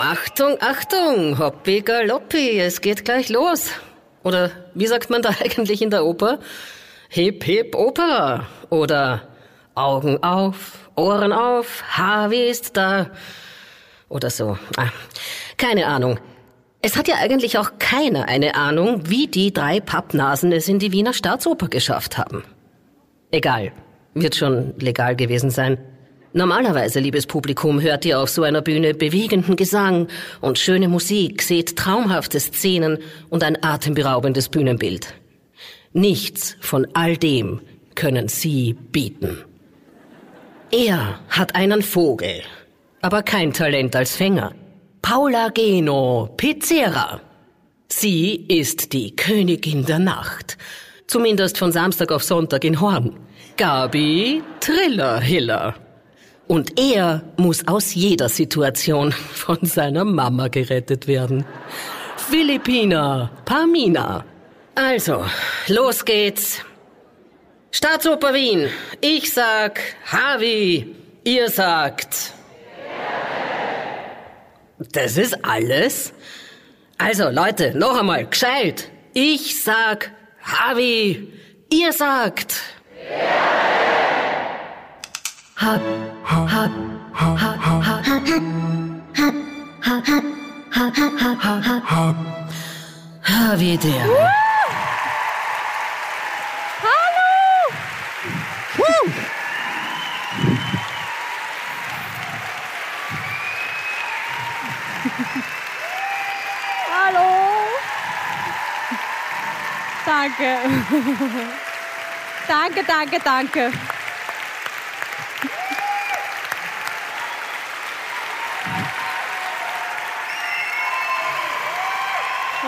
Achtung, Achtung, hoppi galoppi, es geht gleich los. Oder wie sagt man da eigentlich in der Oper? Hip hip Oper. Oder Augen auf, Ohren auf, Harvey ist da. Oder so. Ah, keine Ahnung. Es hat ja eigentlich auch keiner eine Ahnung, wie die drei Pappnasen es in die Wiener Staatsoper geschafft haben. Egal, wird schon legal gewesen sein. Normalerweise, liebes Publikum, hört ihr auf so einer Bühne bewegenden Gesang und schöne Musik, seht traumhafte Szenen und ein atemberaubendes Bühnenbild. Nichts von all dem können Sie bieten. Er hat einen Vogel, aber kein Talent als Fänger. Paula Geno Pizzera. Sie ist die Königin der Nacht. Zumindest von Samstag auf Sonntag in Horn. Gabi Trillerhiller. Und er muss aus jeder Situation von seiner Mama gerettet werden. Philippina Pamina. Also, los geht's. Staatsoper Wien. Ich sag Harvey. Ihr sagt. Das ist alles? Also, Leute, noch einmal, gescheit. Ich sag Harvey. Ihr sagt. Hab, hab, hab, hab, hab, hab, hab, hab, hab, hab, hab. Harvey der. Hallo. Danke. danke, danke, danke.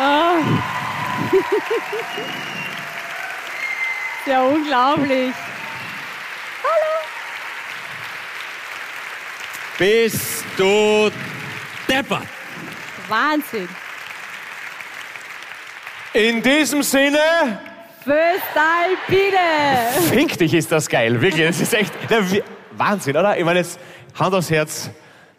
Oh. Ja, unglaublich. Bist du deppert? Wahnsinn. In diesem Sinne, Föstalpine. fick dich, ist das geil. Wirklich, das ist echt der Wahnsinn, oder? Ich meine, jetzt Hand aufs Herz,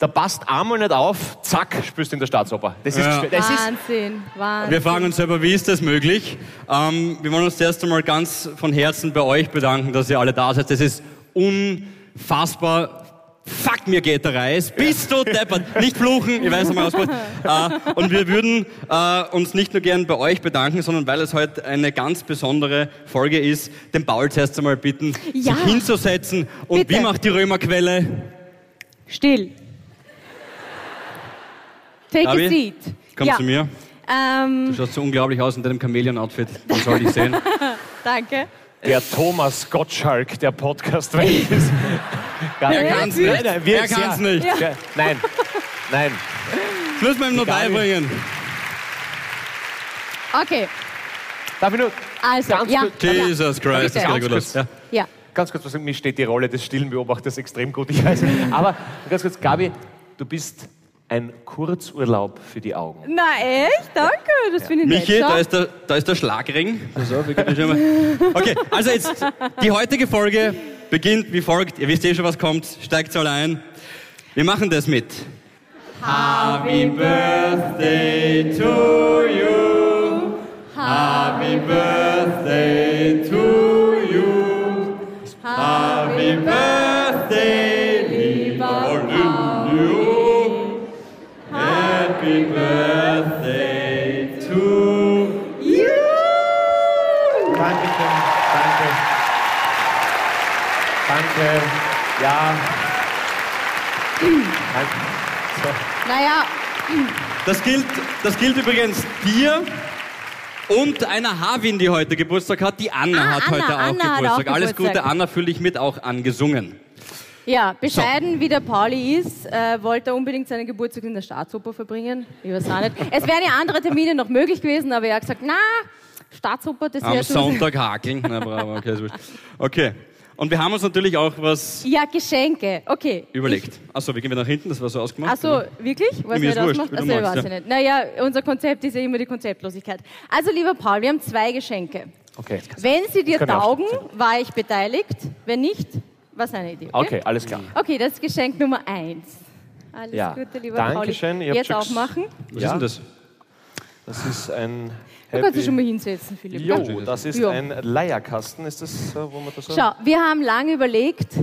da passt einmal nicht auf, zack, spürst du in der Staatsoper. Das ist, Ja. das ist Wahnsinn, Wahnsinn. Wir fragen uns selber, wie ist das möglich? Ähm, wir wollen uns zuerst einmal ganz von Herzen bei euch bedanken, dass ihr alle da seid. Das ist unfassbar. Fuck, mir geht der Reis. Bist du deppert? Nicht fluchen, ich weiß einmal aus. Äh, und wir würden äh, uns nicht nur gern bei euch bedanken, sondern weil es heute eine ganz besondere Folge ist, den Paul zuerst einmal bitten, Ja. sich hinzusetzen. Und Bitte. wie macht die Römerquelle? Still. Take Gabi, a seat. Komm ja. zu mir. Ähm, Du schaust so unglaublich aus in deinem Chamäleon-Outfit. Man soll dich sehen. danke. der Thomas Gottschalk der Podcast-Welt. ist. Gar Er nicht. kann's Nein, nicht. nein, wir- Er kann's sehr- nicht. sehr- Nein, nein. Das müssen wir ihm noch Gabi. beibringen. Okay, Darf ich nur also, Ganz ja. kurz- Jesus Christ, das geht ja gut Ganz aus. Ja. Ja. ganz kurz was mir steht die Rolle des stillen Beobachters extrem gut, ich weiß. Aber ganz kurz, Gabi, du bist ein Kurzurlaub für die Augen. Na echt? Danke, das finde ich Michi, nett. da Schau. ist, der, da ist der Schlagring. Mal. Okay, also jetzt, die heutige Folge beginnt wie folgt. Ihr wisst eh schon, was kommt. Steigt alle ein. Wir machen das mit. Happy Birthday to you. Happy Birthday to you. Danke. Ja. So. Naja, Das gilt, das gilt übrigens dir und einer Havin, die heute Geburtstag hat. Die Anna Ah, hat Anna, heute auch Anna hat Geburtstag. auch Alles Geburtstag. Gute, Anna, fühle ich mit auch angesungen. ja, bescheiden wie der Pauli ist, äh, wollte er unbedingt seinen Geburtstag in der Staatsoper verbringen. Ich weiß auch nicht. Es wären ja andere Termine noch möglich gewesen, aber er hat gesagt, na, Staatsoper, das Am wäre schon... Sonntag hakeln. Na, bravo, okay, okay. Und wir haben uns natürlich auch was Ja, Geschenke. Okay. überlegt. Achso, wir gehen wieder nach hinten, das war so ausgemacht. Achso, wirklich? Was ist wurscht, ausmacht? Achso, ich weiß ja. ich nicht. Naja, unser Konzept ist ja immer die Konzeptlosigkeit. Also, lieber Paul, wir haben zwei Geschenke. Okay. Wenn sie dir taugen, war ich beteiligt. Wenn nicht, war seine Idee. Okay? Okay, alles klar. Okay, das ist Geschenk Nummer eins. Alles Ja. Gute, lieber Dankeschön. Pauli. Ihr habt Jetzt schon auch ges- machen. Was Ja. ist denn das? Das ist ein Du kannst dich schon mal hinsetzen, Philipp. Jo, das ist Ja. ein Leierkasten. Ist das, wo man das. Schau, wir haben lange überlegt.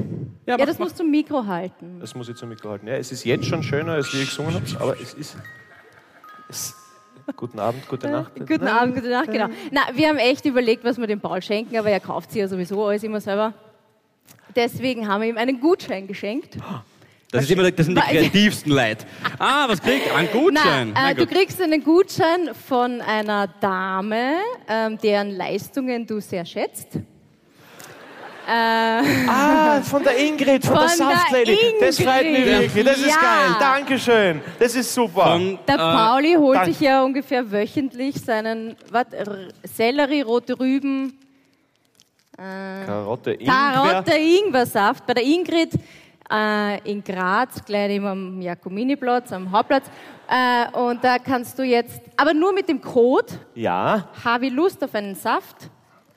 Ja, mach, das mach. musst du im Mikro halten. Das muss ich zum Mikro halten. Ja, es ist jetzt schon schöner, als wie ich gesungen habe, aber es ist... Es, guten Abend, gute Nacht. Guten Abend, gute Nacht, genau. Na, wir haben echt überlegt, was wir dem Paul schenken, aber er kauft sie ja sowieso alles immer selber. Deswegen haben wir ihm einen Gutschein geschenkt. Das, ist immer, das sind die kreativsten Leute. Ah, was kriegt? Ein Gutschein. Na, Na äh, du kriegst einen Gutschein von einer Dame, ähm, deren Leistungen du sehr schätzt. Äh, Ah, von der Ingrid, von, der Von der Saftlady. Das freut mich wirklich. Das ist Ja. geil. Dankeschön. Das ist super. Von, der äh, Pauli holt sich ja ungefähr wöchentlich seinen wat, R- Sellerie, rote Rüben, Karotte, Ingwer. Karotte, Ingwersaft bei der Ingrid äh, in Graz, gleich neben am Jakominiplatz, am Hauptplatz. Äh, und da kannst du jetzt, aber nur mit dem Code Ja, habe ich Lust auf einen Saft,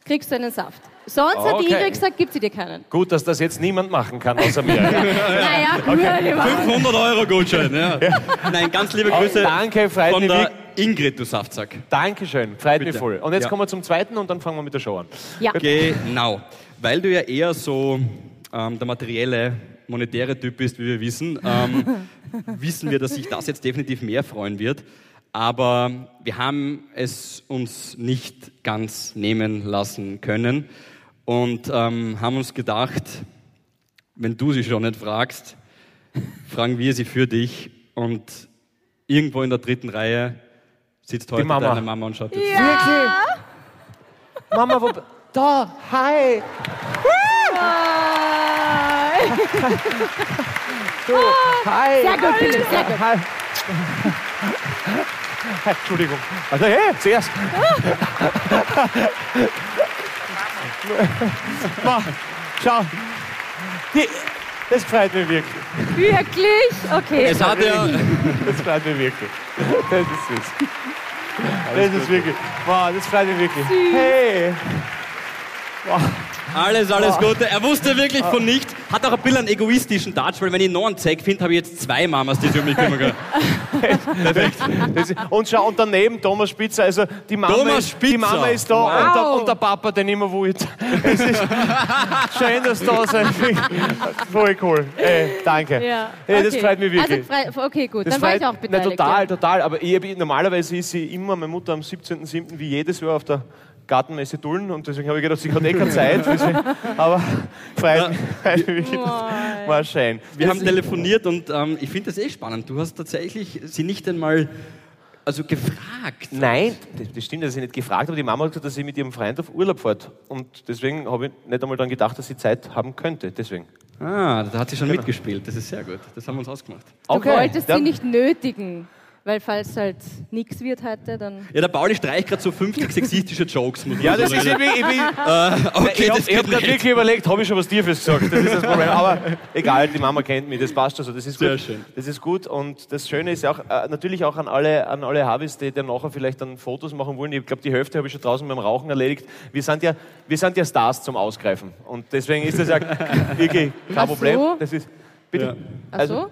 kriegst du einen Saft. Sonst hat die Okay. Ingrid gesagt, gibt sie dir keinen. gut, dass das jetzt niemand machen kann außer mir. Ja. Naja, gut, lieber. 500 Euro Gutschein, ja. Nein, ganz liebe Grüße danke, freut von mich der. Ingrid, du Saftsack. Dankeschön, freut Bitte. mich voll. Und jetzt Ja. kommen wir zum zweiten und dann fangen wir mit der Show an. Ja. Genau. Weil du ja eher so ähm, der materielle, monetäre Typ bist, wie wir wissen, ähm, wissen wir, dass sich das jetzt definitiv mehr freuen wird. Aber wir haben es uns nicht ganz nehmen lassen können und ähm, haben uns gedacht, wenn du sie schon nicht fragst, fragen wir sie für dich. Und irgendwo in der dritten Reihe sitzt heute Mama. deine Mama und schaut dir zu. Wirklich? Mama, wo... Da, hi. Du, hi. Sehr gut, Philipp, sehr gut. Hi. Hi, Entschuldigung. Also, hey, zuerst. Ma, schau. Die, das freut mich wirklich. Wirklich? Okay. Es hat ja, Das freut mich wirklich. Das ist süß. Das ist wirklich. Wow, das freut mich wirklich. Hey. Alles, alles Gute. Er wusste wirklich von nichts. Hat auch ein bisschen einen egoistischen Touch, weil wenn ich noch einen zeig finde, habe ich jetzt zwei Mamas, die sich um mich kümmern können. Perfekt. Und schau, und daneben Thomas Spitzer, also die Mama, Thomas ist, die Spitzer. Mama ist da Wow. und, der, und der Papa, den immer wollte. Es ist schön, dass du da seid. Voll cool. Ey, danke. Ja. Hey, das okay. freut mich wirklich. Also, frei, okay, gut, Das dann war ich auch beteiligt. Na, total, ja. total. Aber ich, normalerweise ist sie immer, meine Mutter am 17.07. wie jedes Jahr auf der Gartenmesse Dullen und deswegen habe ich gedacht, sie hat eh keine Zeit. Deswegen, aber freut mich, war schön. Wir haben telefoniert und ähm, ich finde das eh spannend. Du hast tatsächlich sie nicht einmal also gefragt. Nein, das, stimmt, dass ich nicht gefragt habe. Die Mama hat gesagt, dass sie mit ihrem Freund auf Urlaub fährt. Und deswegen habe ich nicht einmal dann gedacht, dass sie Zeit haben könnte. Deswegen. Ah, da hat sie schon mitgespielt. Das ist sehr gut. Das haben wir uns ausgemacht. Du wolltest dann- sie nicht nötigen, weil falls halt nichts wird heute, dann... Ja, der Pauli streicht gerade so 50 sexistische Jokes. Muss man Ja, so das ist irgendwie. Ich, bin, Okay, ich habe hab gerade wirklich überlegt, habe ich schon was Tiefes gesagt? Das ist das Problem. Aber egal, die Mama kennt mich, das passt schon so. Das ist Sehr gut. schön. Das ist gut. Und das Schöne ist ja auch, äh, natürlich auch an alle, an alle Harvis, die dann nachher vielleicht dann Fotos machen wollen. Ich glaube, die Hälfte habe ich schon draußen beim Rauchen erledigt. Wir sind ja, wir sind ja Stars zum Ausgreifen. Und deswegen ist das ja wirklich kein Ach Problem. so? Das ist, bitte. Ja. Ach Also, so?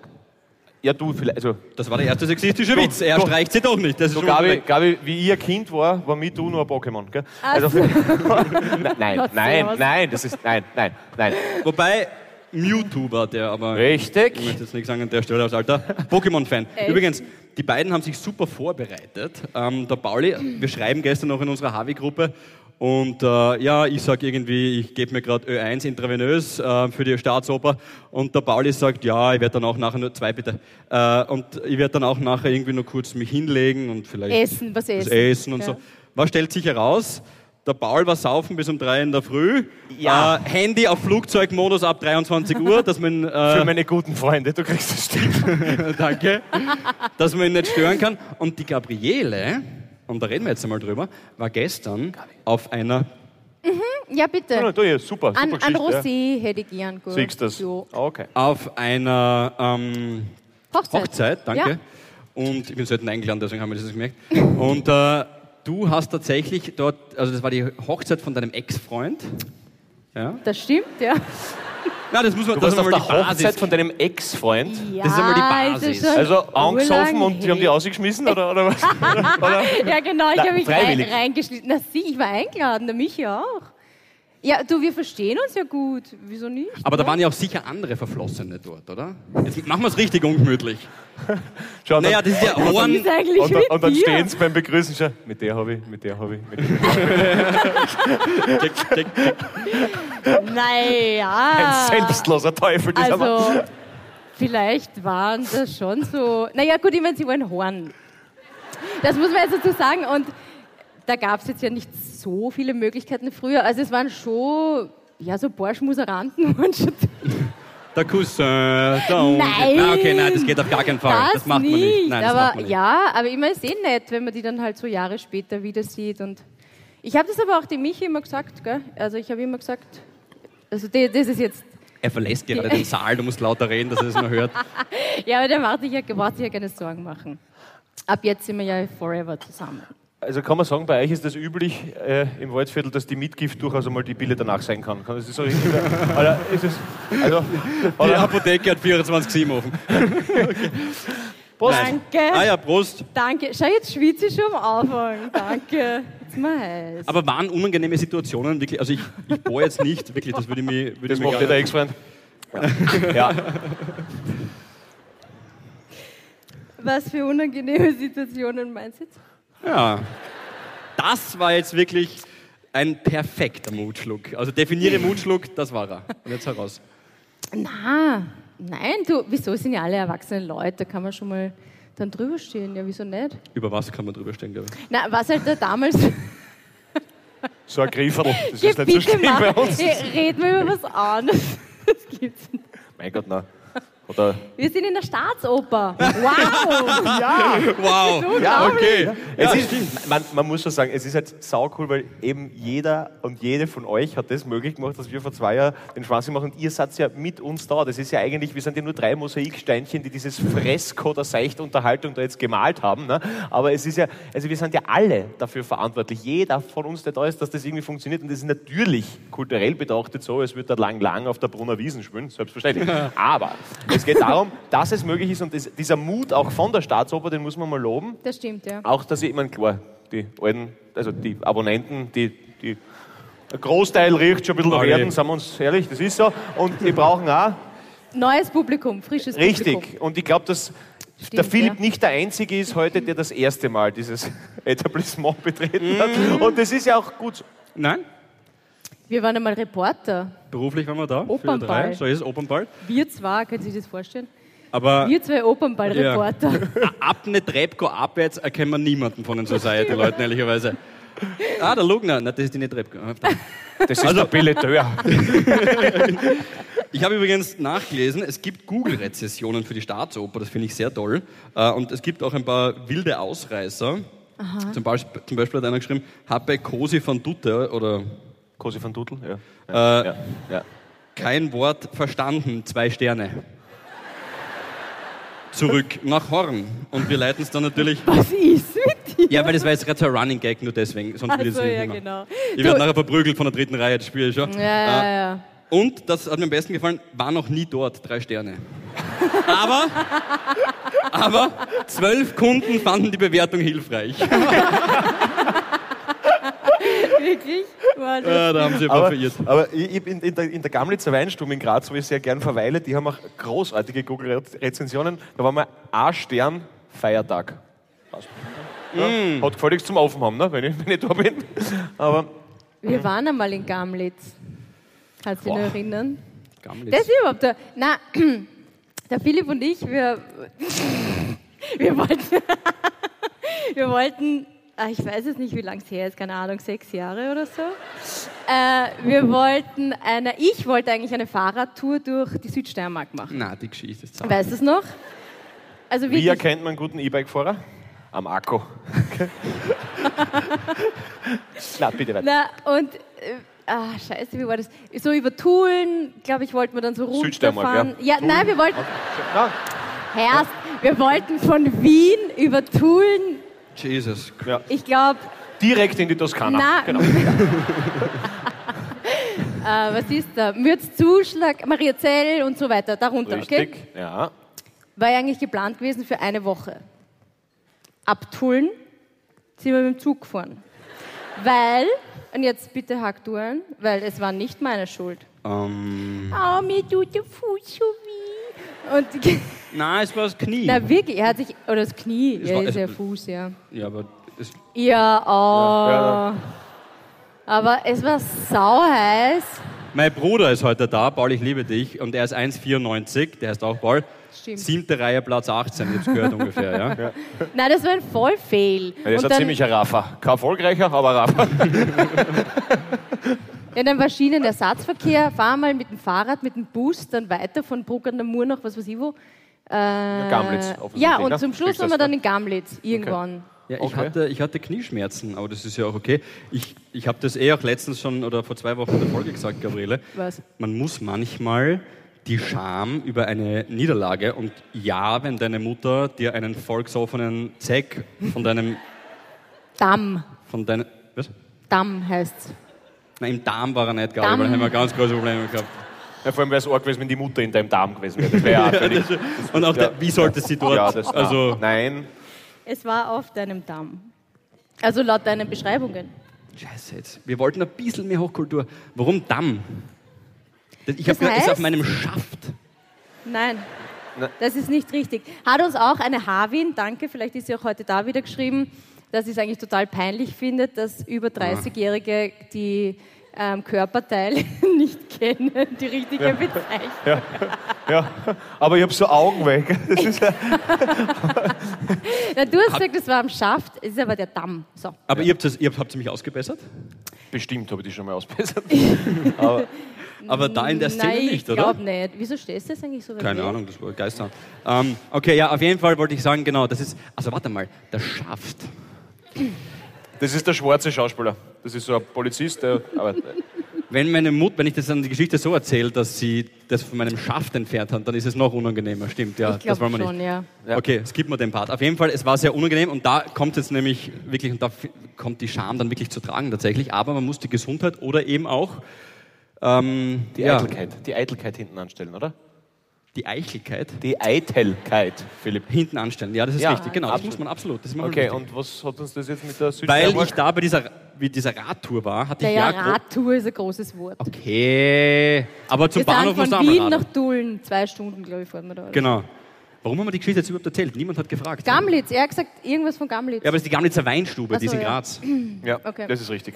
Ja, du vielleicht. Also, Das war der erste sexistische Du, Witz. Er du. streicht sie doch nicht. Das ist So, Gabi. Gabi, wie ich ein Kind war, war mit du nur ein Pokémon. Gell? Also, so. nein, nein, nein, nein, das ist, nein, nein, nein. Wobei Mewtwo war der, aber Richtig. ich möchte jetzt nichts sagen an der Stelle als alter Pokémon-Fan. Übrigens, die beiden haben sich super vorbereitet. Ähm, der Pauli, wir schreiben gestern noch in unserer Havi-Gruppe und äh, ja, ich sage irgendwie, ich gebe mir gerade Ö1 intravenös äh, für die Staatsoper und der Pauli sagt, ja, ich werde dann auch nachher nur zwei bitte äh, und ich werde dann auch nachher irgendwie nur kurz mich hinlegen und vielleicht Essen, was essen. Essen und Ja. so. Was stellt sich heraus? Der Paul war saufen bis um drei in der Früh. Ja. Äh, Handy auf Flugzeugmodus ab 23 Uhr, dass man, Für äh, meine guten Freunde, du kriegst das Stück. danke, dass man ihn nicht stören kann. Und die Gabriele, und da reden wir jetzt einmal drüber, war gestern auf einer, Ja, bitte. Ja, super, super An, an Geschichte, ja. Rosé hätte ich gern gut. Siehst du das? So. Okay. auf einer ähm, Hochzeit. Hochzeit, danke. Ja. Und ich bin selten eingeladen, deswegen haben wir das gemerkt. Und äh, du hast tatsächlich dort, also das war die Hochzeit von deinem Ex-Freund. Ja. Das stimmt, ja. Na, das muss man, Du das warst ist auf einmal der die Hochzeit von deinem Ex-Freund. Ja, Das ist einmal die Basis. Also angesoffen und die haben die her. ausgeschmissen oder, oder was? oder? Ja, genau, ich habe mich rein, reingeschnitten. Na, sie, ich war eingeladen, der Michi auch. Ja, du, wir verstehen uns ja gut. Wieso nicht? Aber da ne? waren ja auch sicher andere Verflossene dort, oder? Jetzt machen wir es richtig ungemütlich. Schau, und Naja, dann, das ist ja Ohren. ist eigentlich und, dann- und dann stehen sie beim Begrüßen schon. Mit der habe ich, mit der habe ich. Mit der. Check, check, check. Naja. Ein selbstloser Teufel, dieser Mann. Also, vielleicht waren das schon so. Naja, gut, ich meine, sie waren Horn. Das muss man jetzt dazu sagen. Und da gab es jetzt ja nicht so viele Möglichkeiten früher. Also, es waren schon. Ja, so Borschmuseranten waren schon. Der Cousin, der Onkel. Nein! Na, okay, nein, das geht auf gar keinen Fall. Das, macht man nicht. Nein, das aber man nicht. ja, aber immer ist eh nett, wenn man die dann halt so Jahre später wieder sieht. Und ich habe das aber auch dem Michi immer gesagt, gell? Also ich habe immer gesagt, also die, das ist jetzt, Er verlässt gerade den Saal, du musst lauter reden, dass er es nur hört. ja, aber der macht sich ja, braucht sich ja keine Sorgen machen. Ab jetzt sind wir ja forever zusammen. Also kann man sagen, bei euch ist das üblich äh, im Waldviertel, dass die Mitgift durchaus einmal die Pille danach sein kann. Kann das so richtig sein? Oder ist es, also, Die oder, Apotheke hat 24-7 offen. Prost. Danke, Ah ja, Prost. danke. Schau, jetzt schwitze ich schon am Anfang. Danke. Jetzt mal heiß. Aber waren unangenehme Situationen wirklich? Also ich, ich bohre jetzt nicht, wirklich, das würde ich mir, würde das macht gar der nicht- Ex-Freund. Ja. Was für unangenehme Situationen meinst du jetzt? Ja. Das war jetzt wirklich ein perfekter Mutschluck. Also definiere Mutschluck, das war er. Und jetzt heraus. Na, nein, du, wieso sind ja alle erwachsene Leute, da kann man schon mal dann drüber stehen, ja, wieso nicht? Über was kann man drüber stehen, glaube ich. Na, was halt da damals, So ein Grifferl. Das ist nicht so schlimm bei uns. reden wir über was anderes. Das gibt's nicht. Mein Gott, nein. Oder Wir sind in der Staatsoper. Wow! Wow, Ja, okay. Es ist, man, man muss schon sagen, es ist halt sau cool, weil eben jeder und jede von euch hat das möglich gemacht, dass wir vor zwei Jahren den Schwachsinn machen und ihr seid ja mit uns da. Das ist ja eigentlich, wir sind ja nur drei Mosaiksteinchen, die dieses Fresko der seichten Unterhaltung da jetzt gemalt haben. Ne? Aber es ist ja, also wir sind ja alle dafür verantwortlich. Jeder von uns, der da ist, dass das irgendwie funktioniert. Und das ist natürlich kulturell betrachtet so, es wird da lang, lang auf der Brunner Wiesen spielen, selbstverständlich. Aber es geht darum, dass es möglich ist und das, dieser Mut auch von der Staatsoper, den muss man mal loben. Das stimmt, ja. Auch, dass ich, ich meine, klar, die alten, also die Abonnenten, die, die, ein Großteil riecht schon ein bisschen nach. Werden, sagen wir uns ehrlich, das ist so. Und die brauchen auch, Neues Publikum, frisches Publikum. richtig. Und ich glaube, dass der Stimmt, Philipp ja. nicht der Einzige ist heute, der das erste Mal dieses Etablissement betreten hat. Und das ist ja auch gut so. Nein? Wir waren einmal Reporter. Beruflich waren wir da. Opernball. So ist es, Opernball. Wir zwei, können Sie sich das vorstellen? Aber Wir zwei Opernball-Reporter. ab eine Treppe abwärts erkennen wir niemanden von den Society-Leuten, ehrlicherweise. Ah, der Lugner. Nein, das ist die nicht Treppe. Das ist der Billeteur. Ich habe übrigens nachgelesen, es gibt Google-Rezessionen für die Staatsoper, das finde ich sehr toll. Äh, Und es gibt auch ein paar wilde Ausreißer. Zum Beispiel, zum Beispiel hat einer geschrieben, habe Cosi von Dutte oder Cosi van Duttel, ja. äh, ja. ja. kein Wort verstanden, zwei Sterne. Zurück nach Horn. Und wir leiten es dann natürlich. Was ist mit dir? Ja, weil das war jetzt gerade so ein Running Gag, nur deswegen. Sonst ich es Also, nicht ja, mehr. genau. Ich werde nachher verprügelt von der dritten Reihe, das spiele ich schon. Ja, ja, ja. Und, das hat mir am besten gefallen, war noch nie dort, drei Sterne. Aber, aber zwölf Kunden fanden die Bewertung hilfreich. Wirklich? Ja, da haben sie ein paar Aber, verirrt. aber ich, ich, in, in, der, in der Gamlitzer Weinstube in Graz, wo ich sehr gern verweile, die haben auch großartige Google-Rezensionen. Da war mal ein Stern Feiertag. Ja, Mm. Hat gefälligst zum Offen haben, ne, wenn, ich, wenn ich da bin. Aber Wir waren einmal in Gamlitz. Kannst du dich noch erinnern? Gammelitz. Das ist überhaupt der. Na, der Philipp und ich, wir. Wir wollten. Wir wollten. Ah, Ich weiß jetzt nicht, wie lange es her ist, keine Ahnung, sechs Jahre oder so. Äh, wir wollten eine, ich wollte eigentlich eine Fahrradtour durch die Südsteiermark machen. Na, die Geschichte ist zart. Weißt du es noch? Also wie erkennt man einen guten E-Bike-Fahrer? Am Akku. Na, bitte weiter. Na, und, äh, ah, scheiße, wie war das? So über Tulln, glaube ich, wollten wir dann so Südsteiermark, runterfahren. ja. Ja, nein, wir wollten, Na, Herrst, wir wollten von Wien über Tulln, Jesus. ja. ich glaube, Direkt in die Toskana. Na- Genau. was ist da? Mürzzuschlag, Maria Zell und so weiter, darunter, Richtig, okay? ja. War ja eigentlich geplant gewesen für eine Woche. Ab Tulln sind wir mit dem Zug gefahren. Weil, und jetzt bitte hack du ein, weil es war nicht meine Schuld. Ähm, Oh, mir tut der Fuß so weh. Und nein, es war das Knie. Na wirklich, er hat sich, oder das Knie, Es ja, war- ist ja Fuß, ja. Ja, aber es, Ja, oh. Ja, Aber es war sau heiß. mein Bruder ist heute da, Paul, ich liebe dich, und er ist 1,94, der heißt auch Paul. Stimmt. Siebte Reihe, Platz 18, ich hab's gehört ungefähr, ja? Nein, das war ein Vollfail. Ja, das ist Und ein dann, ziemlicher Raffer. Kein erfolgreicher, aber Raffer. ja, dann war Schienenersatzverkehr, fahr mal mit dem Fahrrad, mit dem Bus, dann weiter von Bruck an der Mur nach was weiß ich wo. Äh, Gamlitz, Ja, ne? und zum Schluss waren wir dann in Gamlitz, irgendwann. Ja, ich, Okay. hatte, ich hatte Knieschmerzen, aber das ist ja auch okay. Ich, ich habe das eh auch letztens schon oder vor zwei Wochen in der Folge gesagt, Gabriele. Was? Man muss manchmal die Scham über eine Niederlage und ja, wenn deine Mutter dir einen vollgesoffenen Zeck von deinem, Damm. von deinem, was? Damm heißt's. Nein, im Darm war er nicht, Gabriel, Darm. da haben wir ganz große Probleme gehabt. Ja, vor allem wäre es arg gewesen, wenn die Mutter in deinem Darm gewesen wäre. Das wäre ja auch völlig... Und auch, der, wie sollte sie dort, Ja, das, also, Nein. Es war auf deinem Damm. Also laut deinen Beschreibungen. scheiße jetzt, wir wollten ein bisschen mehr Hochkultur. Warum Damm? Ich habe Das gesagt, ist auf meinem Schaft. Nein. Na- Das ist nicht richtig. Hat uns auch eine Havin, danke, vielleicht ist sie auch heute da wieder geschrieben, dass sie es eigentlich total peinlich findet, dass über 30-Jährige die ähm, Körperteile nicht kennen, die richtige Bezeichnung. Ja. Aber ich habe so Augen weg. Das ist ja, Na, du hast gesagt, das war am Schaft, es ist aber der Damm. So. Aber ihr, habt das, ihr habt, habt ihr mich ausgebessert? bestimmt habe ich die schon mal ausbessert. Aber da in der Szene Nein, nicht, ich oder? glaube nicht. Wieso stehst du jetzt eigentlich so weit Keine? Ahnung, das war Geister. Ähm, okay, ja, auf jeden Fall wollte ich sagen, genau, das ist, also warte mal, der Schaft. Das ist der schwarze Schauspieler. Das ist so ein Polizist, der. Aber, Wenn meine Mutter, wenn ich das dann die Geschichte so erzähle, dass sie das von meinem Schaft entfernt hat, dann ist es noch unangenehmer, stimmt, ja, Ich das glaube wollen wir schon, nicht. ja. Ja. Okay, skip mal den Part. Auf jeden Fall, es war sehr unangenehm und da kommt jetzt nämlich wirklich, und da kommt die Scham dann wirklich zu tragen tatsächlich, aber man muss die Gesundheit oder eben auch ähm, die ja, Eitelkeit. Die Eitelkeit hinten anstellen, oder? Die Eichelkeit Die Eitelkeit, Philipp. hinten anstellen. Ja, das ist Ja, richtig, genau, das absolut. muss man absolut. Das ist Okay, wichtig. und was hat uns das jetzt mit der Weil Südsteiermark? ich da bei dieser, wie dieser Radtour war, hatte Der ich ja, ja... Radtour ist ein großes Wort. Okay, aber zum Wir Bahnhof du von Wien nach. Dullen, zwei Stunden, glaube ich, fahren wir da. Genau. Warum haben wir die Geschichte jetzt überhaupt erzählt? Niemand hat gefragt. Gamlitz, er hat gesagt, irgendwas von Gamlitz. Ja, aber das ist die Gamlitzer Weinstube, Ach die ist so, in ja. Graz. Ja, Okay. das ist richtig.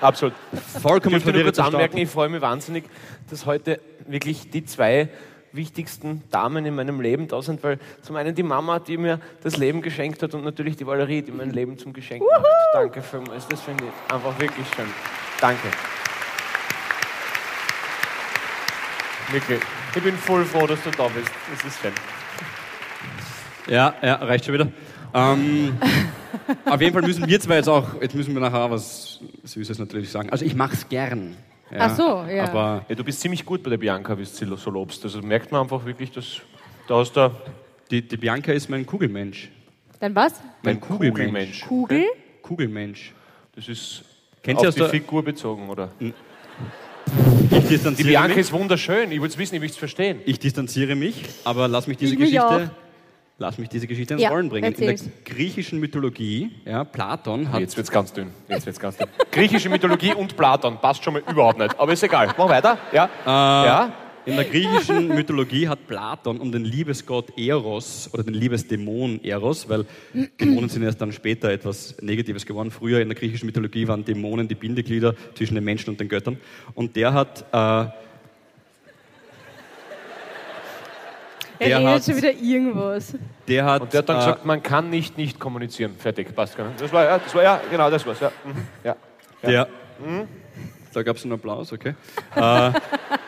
Absolut. Vollkommen Ich möchte nur kurz anmerken, ich freue mich wahnsinnig, dass heute wirklich die zwei wichtigsten Damen in meinem Leben da sind, weil zum einen die Mama, die mir das Leben geschenkt hat und natürlich die Valerie, die mein Leben zum Geschenk macht. Danke vielmals, das finde ich einfach wirklich schön. Danke. Wirklich. Ich bin voll froh, dass du da bist. Das ist schön. Ja, ja, reicht schon wieder. Ähm, auf jeden Fall müssen wir zwei jetzt auch, jetzt müssen wir nachher auch was Süßes natürlich sagen. Also ich mach's gern. Ja, Ach so, ja. Aber Ja, du bist ziemlich gut bei der Bianca, wie du sie so lobst. Also merkt man einfach wirklich, dass da hast du die, die Bianca ist mein Kugelmensch. Dann was? Mein ein Kugelmensch. Kugel? Kugelmensch. Das ist Kennst du auf aus die der- Figur bezogen, oder? Ich Die distanziere, Bianca mich, ist wunderschön. Ich will es wissen, ich will es verstehen. ich distanziere mich, aber lass mich diese Ich mich Geschichte, lass mich diese Geschichte ins Ja, Rollen bringen. In der erzähl's. griechischen Mythologie, ja, Platon hat Jetzt wird's ganz dünn. Jetzt wird's ganz dünn. Griechische Mythologie und Platon passt schon mal überhaupt nicht. Aber ist egal. Mach weiter. Ja. ja. In der griechischen Mythologie hat Platon um den Liebesgott Eros oder den Liebesdämon Eros, weil Dämonen sind erst dann später etwas Negatives geworden. Früher in der griechischen Mythologie waren Dämonen die Bindeglieder zwischen den Menschen und den Göttern. Und der hat, äh, Er Der hat- schon wieder irgendwas. der hat, Und der hat dann äh, gesagt, man kann nicht nicht kommunizieren. Fertig. Passt. Das war ja, das war ja, genau, das war's. Ja. Mhm. ja. Der, da gab es einen Applaus, okay. äh,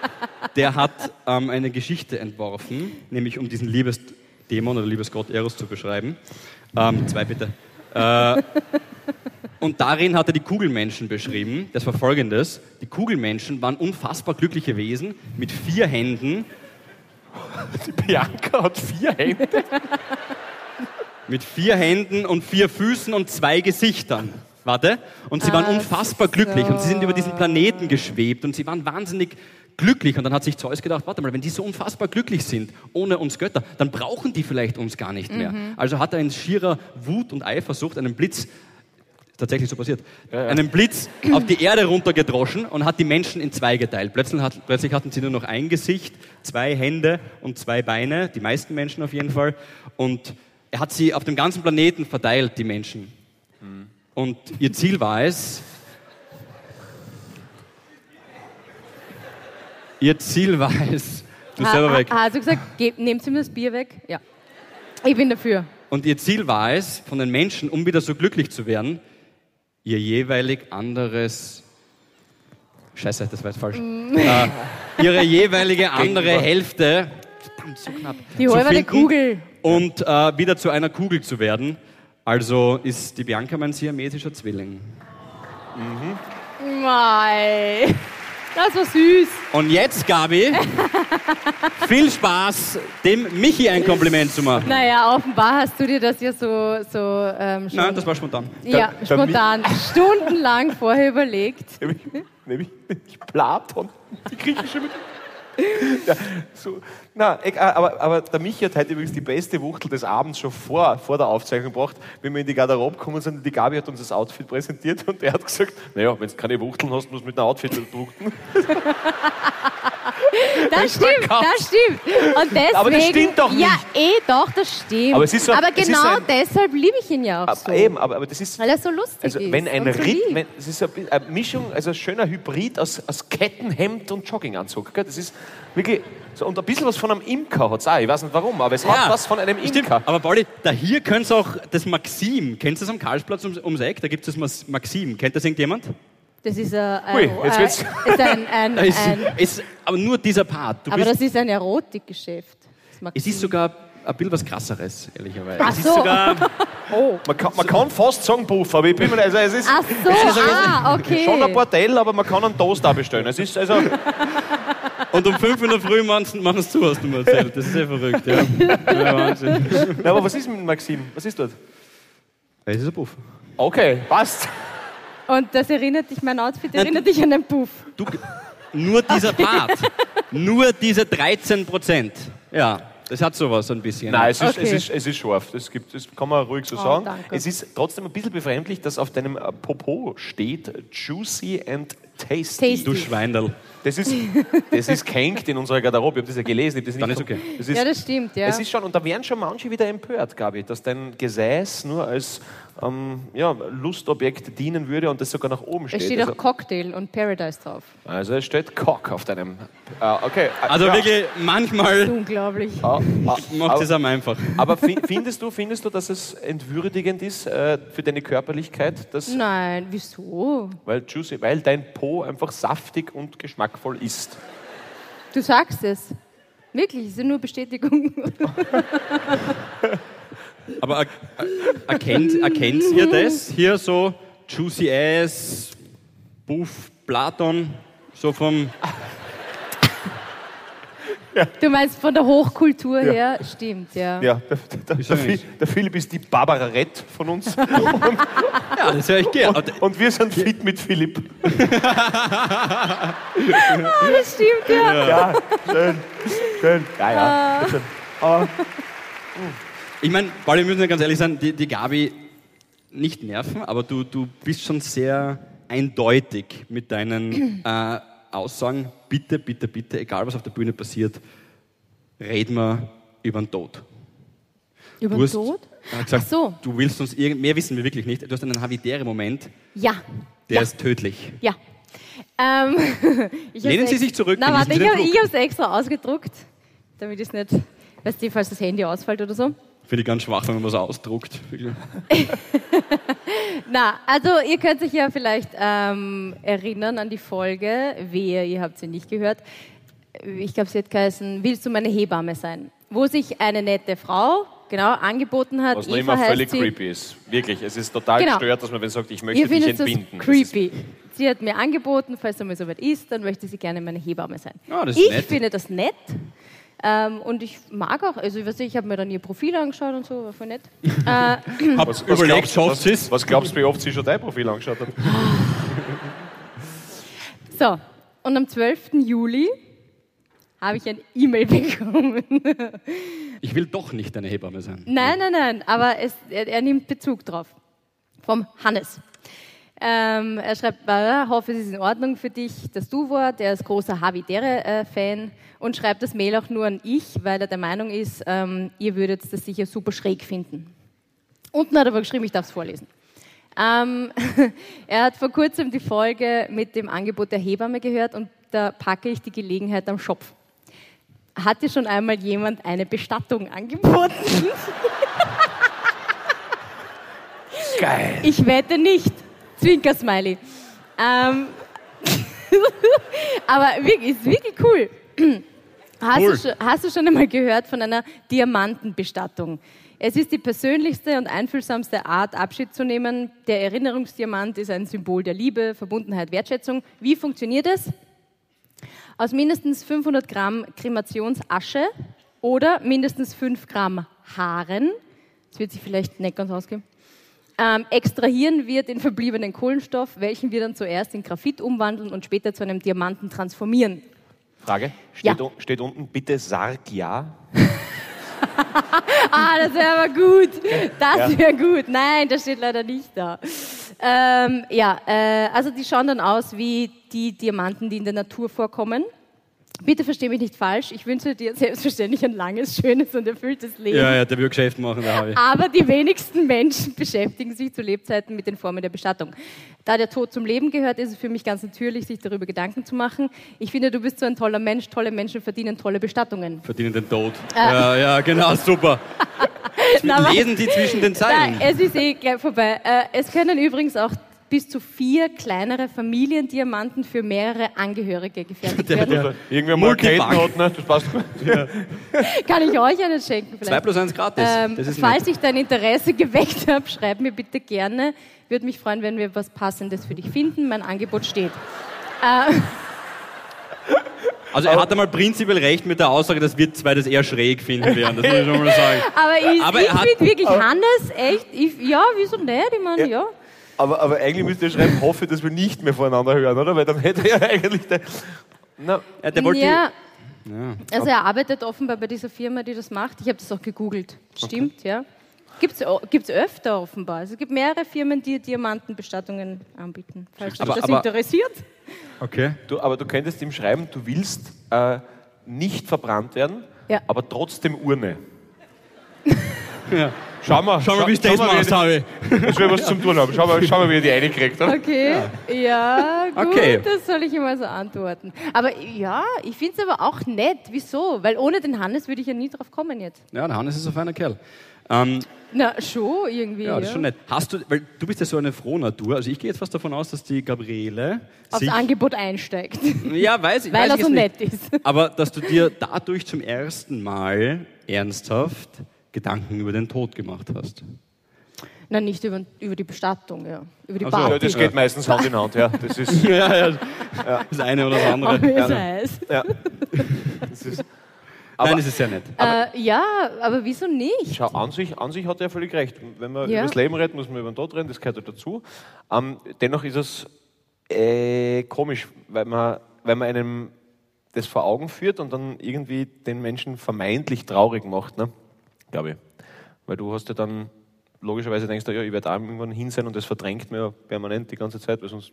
der hat ähm, eine Geschichte entworfen, nämlich um diesen Liebesdämon oder Liebesgott Eros zu beschreiben. Ähm, zwei bitte. Äh, und darin hat er die Kugelmenschen beschrieben. Das war folgendes. Die Kugelmenschen waren unfassbar glückliche Wesen mit vier Händen, Die Bianca hat vier Hände. mit vier Händen und vier Füßen und zwei Gesichtern. Warte. Und sie waren Ah, unfassbar glücklich und sie sind so. über diesen Planeten geschwebt und sie waren wahnsinnig glücklich. Und dann hat sich Zeus gedacht, warte mal, wenn die so unfassbar glücklich sind, ohne uns Götter, dann brauchen die vielleicht uns gar nicht mehr. Also hat er in schierer Wut und Eifersucht einen Blitz, tatsächlich so passiert, einen Blitz auf die Erde runtergedroschen und hat die Menschen in zwei geteilt. Plötzlich, hat, plötzlich hatten sie nur noch ein Gesicht, zwei Hände und zwei Beine, die meisten Menschen auf jeden Fall. Und er hat sie auf dem ganzen Planeten verteilt, die Menschen. Und ihr Ziel war es, ihr Ziel war es, du selber weg. Ha, hast du gesagt, ge- nehmt ihm das Bier weg? Ja. Ich bin dafür. Und ihr Ziel war es, von den Menschen, um wieder so glücklich zu werden, ihr jeweilig anderes, scheiße, das war jetzt falsch, äh, ihre jeweilige andere. Hälfte, verdammt, so knapp, Die zu halbe finden Kugel. und äh, wieder zu einer Kugel zu werden. Also ist die Bianca mein siamesischer Zwilling. Mei. Das war süß. Und jetzt, Gabi, viel Spaß, dem Michi ein Kompliment zu machen. Naja, offenbar hast du dir das ja so, so ähm, schon Nein, das war spontan. ja, Der- der spontan stundenlang vorher überlegt. Nämlich, nämlich Platon, die griechische Mythologie. Ja, so, na, egal, aber, aber der Michi hat heute übrigens die beste Wuchtel des Abends schon vor, vor der Aufzeichnung gebracht. Wenn wir in die Garderobe gekommen sind, die Gabi hat uns das Outfit präsentiert und er hat gesagt, naja, wenn du keine Wuchteln hast, musst du mit einem Outfit drucken. Das stimmt, das stimmt. Und deswegen, Aber das stimmt doch Ja, nicht. eh doch, das stimmt. Aber ist so- aber ist genau so ein- deshalb liebe ich ihn ja auch so. Aber, eben, aber, aber das ist... Weil er so lustig Also ist. wenn ein und so Ritt, wenn, es ist ein, eine Mischung, also ein schöner Hybrid aus, aus Kettenhemd und Jogginganzug. Gell? Das ist wirklich so, und ein bisschen was von einem Imker hat es auch. Ich weiß nicht warum, aber es hat was von einem Stimmt, Imker. aber Pauli, da hier könnt ihr auch das Maxim, kennst du das am Karlsplatz ums, ums Eck? Da gibt es das Maxim. Kennt das irgendjemand? Das ist, ein, Ui, jetzt äh, wird's- ist ein, ein, ist, ist aber nur dieser Part. Du aber bist, das ist ein Erotikgeschäft. Es ist sogar ein bisschen was krasseres, ehrlicherweise. Ach es ist so. sogar, Oh. Man kann, man kann fast sagen Puff, aber ich bin mir, also es ist Ach so, ah, okay. schon ein Bordell, aber man kann einen Toast da bestellen. Es ist also, und um fünf in der Früh machen es zu, hast du mir erzählt. Das ist ja verrückt, ja. ja Wahnsinn. na, aber was ist mit Maxim? Was ist dort? Das ist ein Puff. Okay, passt. Und das erinnert dich, mein Outfit erinnert dich an den Puff. Du, nur dieser Part. Nur diese 13 Prozent. Ja, das hat sowas ein bisschen. Nein, es ist, Okay. es ist, es ist scharf. Das, gibt, das kann man ruhig so Oh, sagen. danke. Es ist trotzdem ein bisschen befremdlich, dass auf deinem Popo steht Juicy and Tasty. Tasty. Du Schweinerl. Das ist, das ist gehängt in unserer Garderobe. Ich habe das ja gelesen. Ich das Dann nicht ist okay. Das ist, Ja, das stimmt, ja. Es ist schon, und da wären schon manche wieder empört, Gabi, dass dein Gesäß nur als ähm, ja, Lustobjekt dienen würde und das sogar nach oben Es steht. steht also, auch Cocktail und Paradise drauf. also es steht Cock auf deinem. Äh, okay. äh, Also ja, wirklich, manchmal Unglaublich. äh, äh, macht es aber, am einfach. aber fi- findest du, findest du, dass es entwürdigend ist äh, für deine Körperlichkeit, dass, Nein, wieso? weil, Juicy, weil dein Po einfach saftig und geschmackvoll ist? Du sagst es. Wirklich, es ist nur Bestätigung. Aber er, er- erkennt, erkennt ihr das hier so? Juicy Ass, Buff, Platon, so vom. Du meinst von der Hochkultur her? Stimmt, ja. Ja, der, der, der, Phil- der Philipp ist die Barbara Rett von uns und, Ja, das höre ich gern. und, und wir sind fit mit Philipp. Ah, das stimmt, ja. Ja, schön, schön. Ja, ja. schön. Aber Ich meine, Pauli, wir müssen ja ganz ehrlich sein, die, die Gabi nicht nerven, aber du, du bist schon sehr eindeutig mit deinen äh, Aussagen. Bitte, bitte, bitte, egal was auf der Bühne passiert, reden wir über den Tod. Über den hast Tod? äh, gesagt, Ach so. du willst uns irgend mehr wissen wir wirklich nicht. Du hast einen Havidere-Moment, Ja. der ja. ist tödlich. Ja. Ähm, Lehnen Sie sich zurück, Na, warte, ich habe es extra ausgedruckt, damit ich es nicht, weißt du, falls das Handy ausfällt oder so. Finde ich ganz schwach, wenn man was ausdruckt. Na, also ihr könnt sich ja vielleicht ähm, erinnern an die Folge, wehe, ihr habt sie nicht gehört. Ich glaube, sie hat geheißen, willst du meine Hebamme sein? Wo sich eine nette Frau, genau, angeboten hat. was noch immer völlig sie. creepy ist. Wirklich, es ist total Genau. gestört, dass man wenn sagt, ich möchte Ihr dich das entbinden. Das creepy. Sie hat mir angeboten, falls es mal so weit ist, dann möchte sie gerne meine Hebamme sein. Das ist ich nett. finde das nett. Ähm, und ich mag auch, also ich, weiß nicht, ich habe mir dann ihr Profil angeschaut und so, war voll nett. äh, Was, was, überlegt, glaubst, was, was glaubst du, wie oft sie schon dein Profil angeschaut hat? so, und am 12. Juli habe ich ein E-Mail bekommen. Ich will doch nicht deine Hebamme sein. Nein, nein, nein, aber es, er, er nimmt Bezug drauf. Vom Hannes. Ähm, er schreibt, äh, hoffe, es ist in Ordnung für dich, das Du-Wort. Er ist großer Havidere-Fan und schreibt das Mail auch nur an ich, weil er der Meinung ist, ähm, ihr würdet das sicher super schräg finden. Unten hat er aber geschrieben, ich darf es vorlesen. Ähm, er hat vor kurzem die Folge mit dem Angebot der Hebamme gehört und da packe ich die Gelegenheit am Schopf. Hat dir schon einmal jemand eine Bestattung angeboten? Geil. Ich wette nicht. Zwinker-Smiley. Ähm, aber wirklich, ist wirklich cool. Hast, Cool. Du schon, hast du schon einmal gehört von einer Diamantenbestattung? Es ist die persönlichste und einfühlsamste Art, Abschied zu nehmen. Der Erinnerungsdiamant ist ein Symbol der Liebe, Verbundenheit, Wertschätzung. Wie funktioniert es? Aus mindestens 500 Gramm Kremationsasche oder mindestens 5 Gramm Haaren, das wird sich vielleicht nicht ganz ausgehen, ähm, extrahieren wir den verbliebenen Kohlenstoff, welchen wir dann zuerst in Graphit umwandeln und später zu einem Diamanten transformieren. Frage, steht, Ja. steht unten bitte Sarg ja? Ah, das wäre aber gut. Das wäre gut. Nein, das steht leider nicht da. Ähm, ja, äh, also die schauen dann aus wie die Diamanten, die in der Natur vorkommen. Bitte versteh mich nicht falsch. Ich wünsche dir selbstverständlich ein langes, schönes und erfülltes Leben. Ja, ja, der will Geschäft machen, der Harvey. Aber die wenigsten Menschen beschäftigen sich zu Lebzeiten mit den Formen der Bestattung. Da der Tod zum Leben gehört, ist es für mich ganz natürlich, sich darüber Gedanken zu machen. Ich finde, du bist so ein toller Mensch. Tolle Menschen verdienen tolle Bestattungen. Verdienen den Tod. Ja, ja, genau, super. Na, Lesen die zwischen den Zeilen. Nein, es ist eh gleich vorbei. Äh, es können übrigens auch bis zu vier kleinere Familiendiamanten für mehrere Angehörige gefertigt werden. der- Irgendwer mal hat, ne? Das passt gut. Kann ich euch einen schenken vielleicht? Zwei plus eins gratis. Ähm, das ist falls nett. ich dein Interesse geweckt habe, schreib mir bitte gerne. Würde mich freuen, wenn wir was Passendes für dich finden. Mein Angebot steht. Äh, Also er hat einmal prinzipiell recht mit der Aussage, dass wir zwei das eher schräg finden werden. Das muss ich schon mal sagen. aber ich, ich finde wirklich Hannes echt, ich, ja, wieso nicht? Ich meine, ja. Aber, aber eigentlich müsste ihr schreiben, hoffe, dass wir nicht mehr voneinander hören, oder? Weil dann hätte er eigentlich... Der, na, Ja, der wollte, ja, Ja. also er arbeitet offenbar bei dieser Firma, die das macht. Ich habe das auch gegoogelt. Stimmt, ja. Gibt es öfter offenbar. Also es gibt mehrere Firmen, die Diamantenbestattungen anbieten. Falls dich Aber- das aber- interessiert. Okay. du, aber du könntest ihm schreiben, du willst äh, nicht verbrannt werden, Ja. aber trotzdem Urne. Schau mal, Schau mal, wie ich das schau mal, machst, er- Das will was zum tun haben. Schau mal, schau mal wie er die eine kriegt. Okay, ja, gut, Okay. das soll ich ihm also antworten. Aber ja, ich finde es aber auch nett. Wieso? Weil ohne den Hannes würde ich ja nie drauf kommen jetzt. Ja, der Hannes ist ein feiner Kerl. Ähm, Na, schon irgendwie. ja, das ist schon nett. Hast du, weil du bist ja so eine Frohnatur, also ich gehe jetzt fast davon aus, dass die Gabriele Aufs sich, Angebot einsteigt, ja, weiß ich, weil weiß er ich so nett nicht. ist. Aber dass du dir dadurch zum ersten Mal ernsthaft Gedanken über den Tod gemacht hast. Na, nicht über, über die Bestattung, ja. Über die Ach so, Ja, das geht meistens Hand in Hand. Ja. Das ist, ja, ja, das eine oder das Oh, andere. wie Ja. es heißt. ja. Das ist, Nein, das ist sehr nett. Äh, ja, aber wieso nicht? Schau, an sich, an sich hat er völlig recht. Wenn man Ja. über das Leben redet, muss man über den Tod reden, das gehört halt dazu. Ähm, dennoch ist es äh, komisch, weil man, weil man einem das vor Augen führt und dann irgendwie den Menschen vermeintlich traurig macht, ne? Glaube ich. Weil du hast ja dann, logischerweise denkst du, ja, ich werde auch irgendwann hin sein und das verdrängt mir permanent die ganze Zeit, weil sonst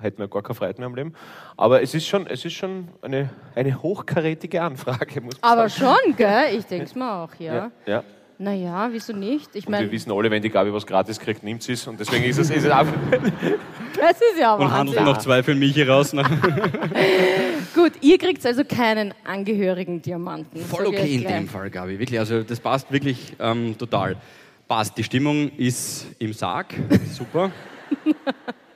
hätten wir gar keine Freude mehr am Leben. Aber es ist schon, es ist schon eine, eine hochkarätige Anfrage, muss man Aber sagen. schon, gell? Ich denke es mir auch, ja. Ja, ja. Naja, wieso nicht? Ich Und wir meine, wissen alle, wenn die Gabi was gratis kriegt, nimmt sie es. Und deswegen ist es, ist es auch. das ist ja Und handelt noch zwei für mich raus. Ne? Gut, ihr kriegt also keinen angehörigen Diamanten. Voll ich okay in dem Fall, Gabi. Wirklich, also das passt wirklich ähm, total. Passt. Die Stimmung ist im Sarg. Super.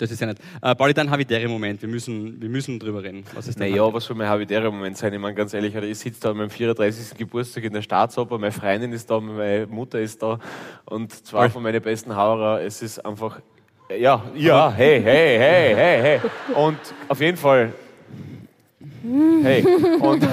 Das ist ja nett. Äh, Pauli, dann Havidere-Moment. Wir müssen, wir müssen drüber reden. Was ist Naja, was soll mein habitärer Moment sein? Ich meine, ganz ehrlich, ich sitze da an meinem 34. Geburtstag in der Staatsoper, meine Freundin ist da, meine Mutter ist da und zwei Voll. von meinen besten Haurer. Es ist einfach. Ja, ja, hey, hey, hey, hey, hey. Und auf jeden Fall. Hey. Und,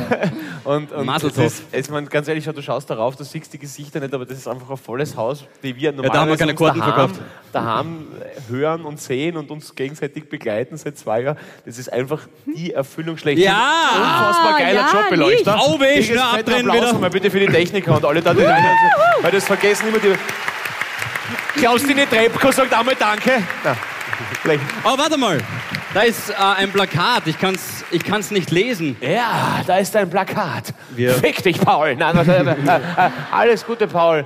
Und, und es ist, es, man, ganz ehrlich, du schaust darauf, du siehst die Gesichter nicht, aber das ist einfach ein volles Haus, die wir da haben wir normalerweise keine uns Karten daheim, verkauft. daheim hören und sehen und uns gegenseitig begleiten seit zwei Jahren. Das ist einfach die Erfüllung schlecht. Ja! Unfassbar geiler ja, Jobbeleuchter. nicht. Au weh, schnell abdrehen wieder. mal bitte für die Techniker und alle da, die rein Weil das vergessen immer die... Klaustine Trebko sagt einmal Danke. Na. Oh, warte mal. Da ist äh, ein Plakat. Ich kann's, ich kann's nicht lesen. Ja, da ist ein Plakat. Wir- Fick dich, Paul. Nein, nein, nein, nein, äh, alles Gute, Paul.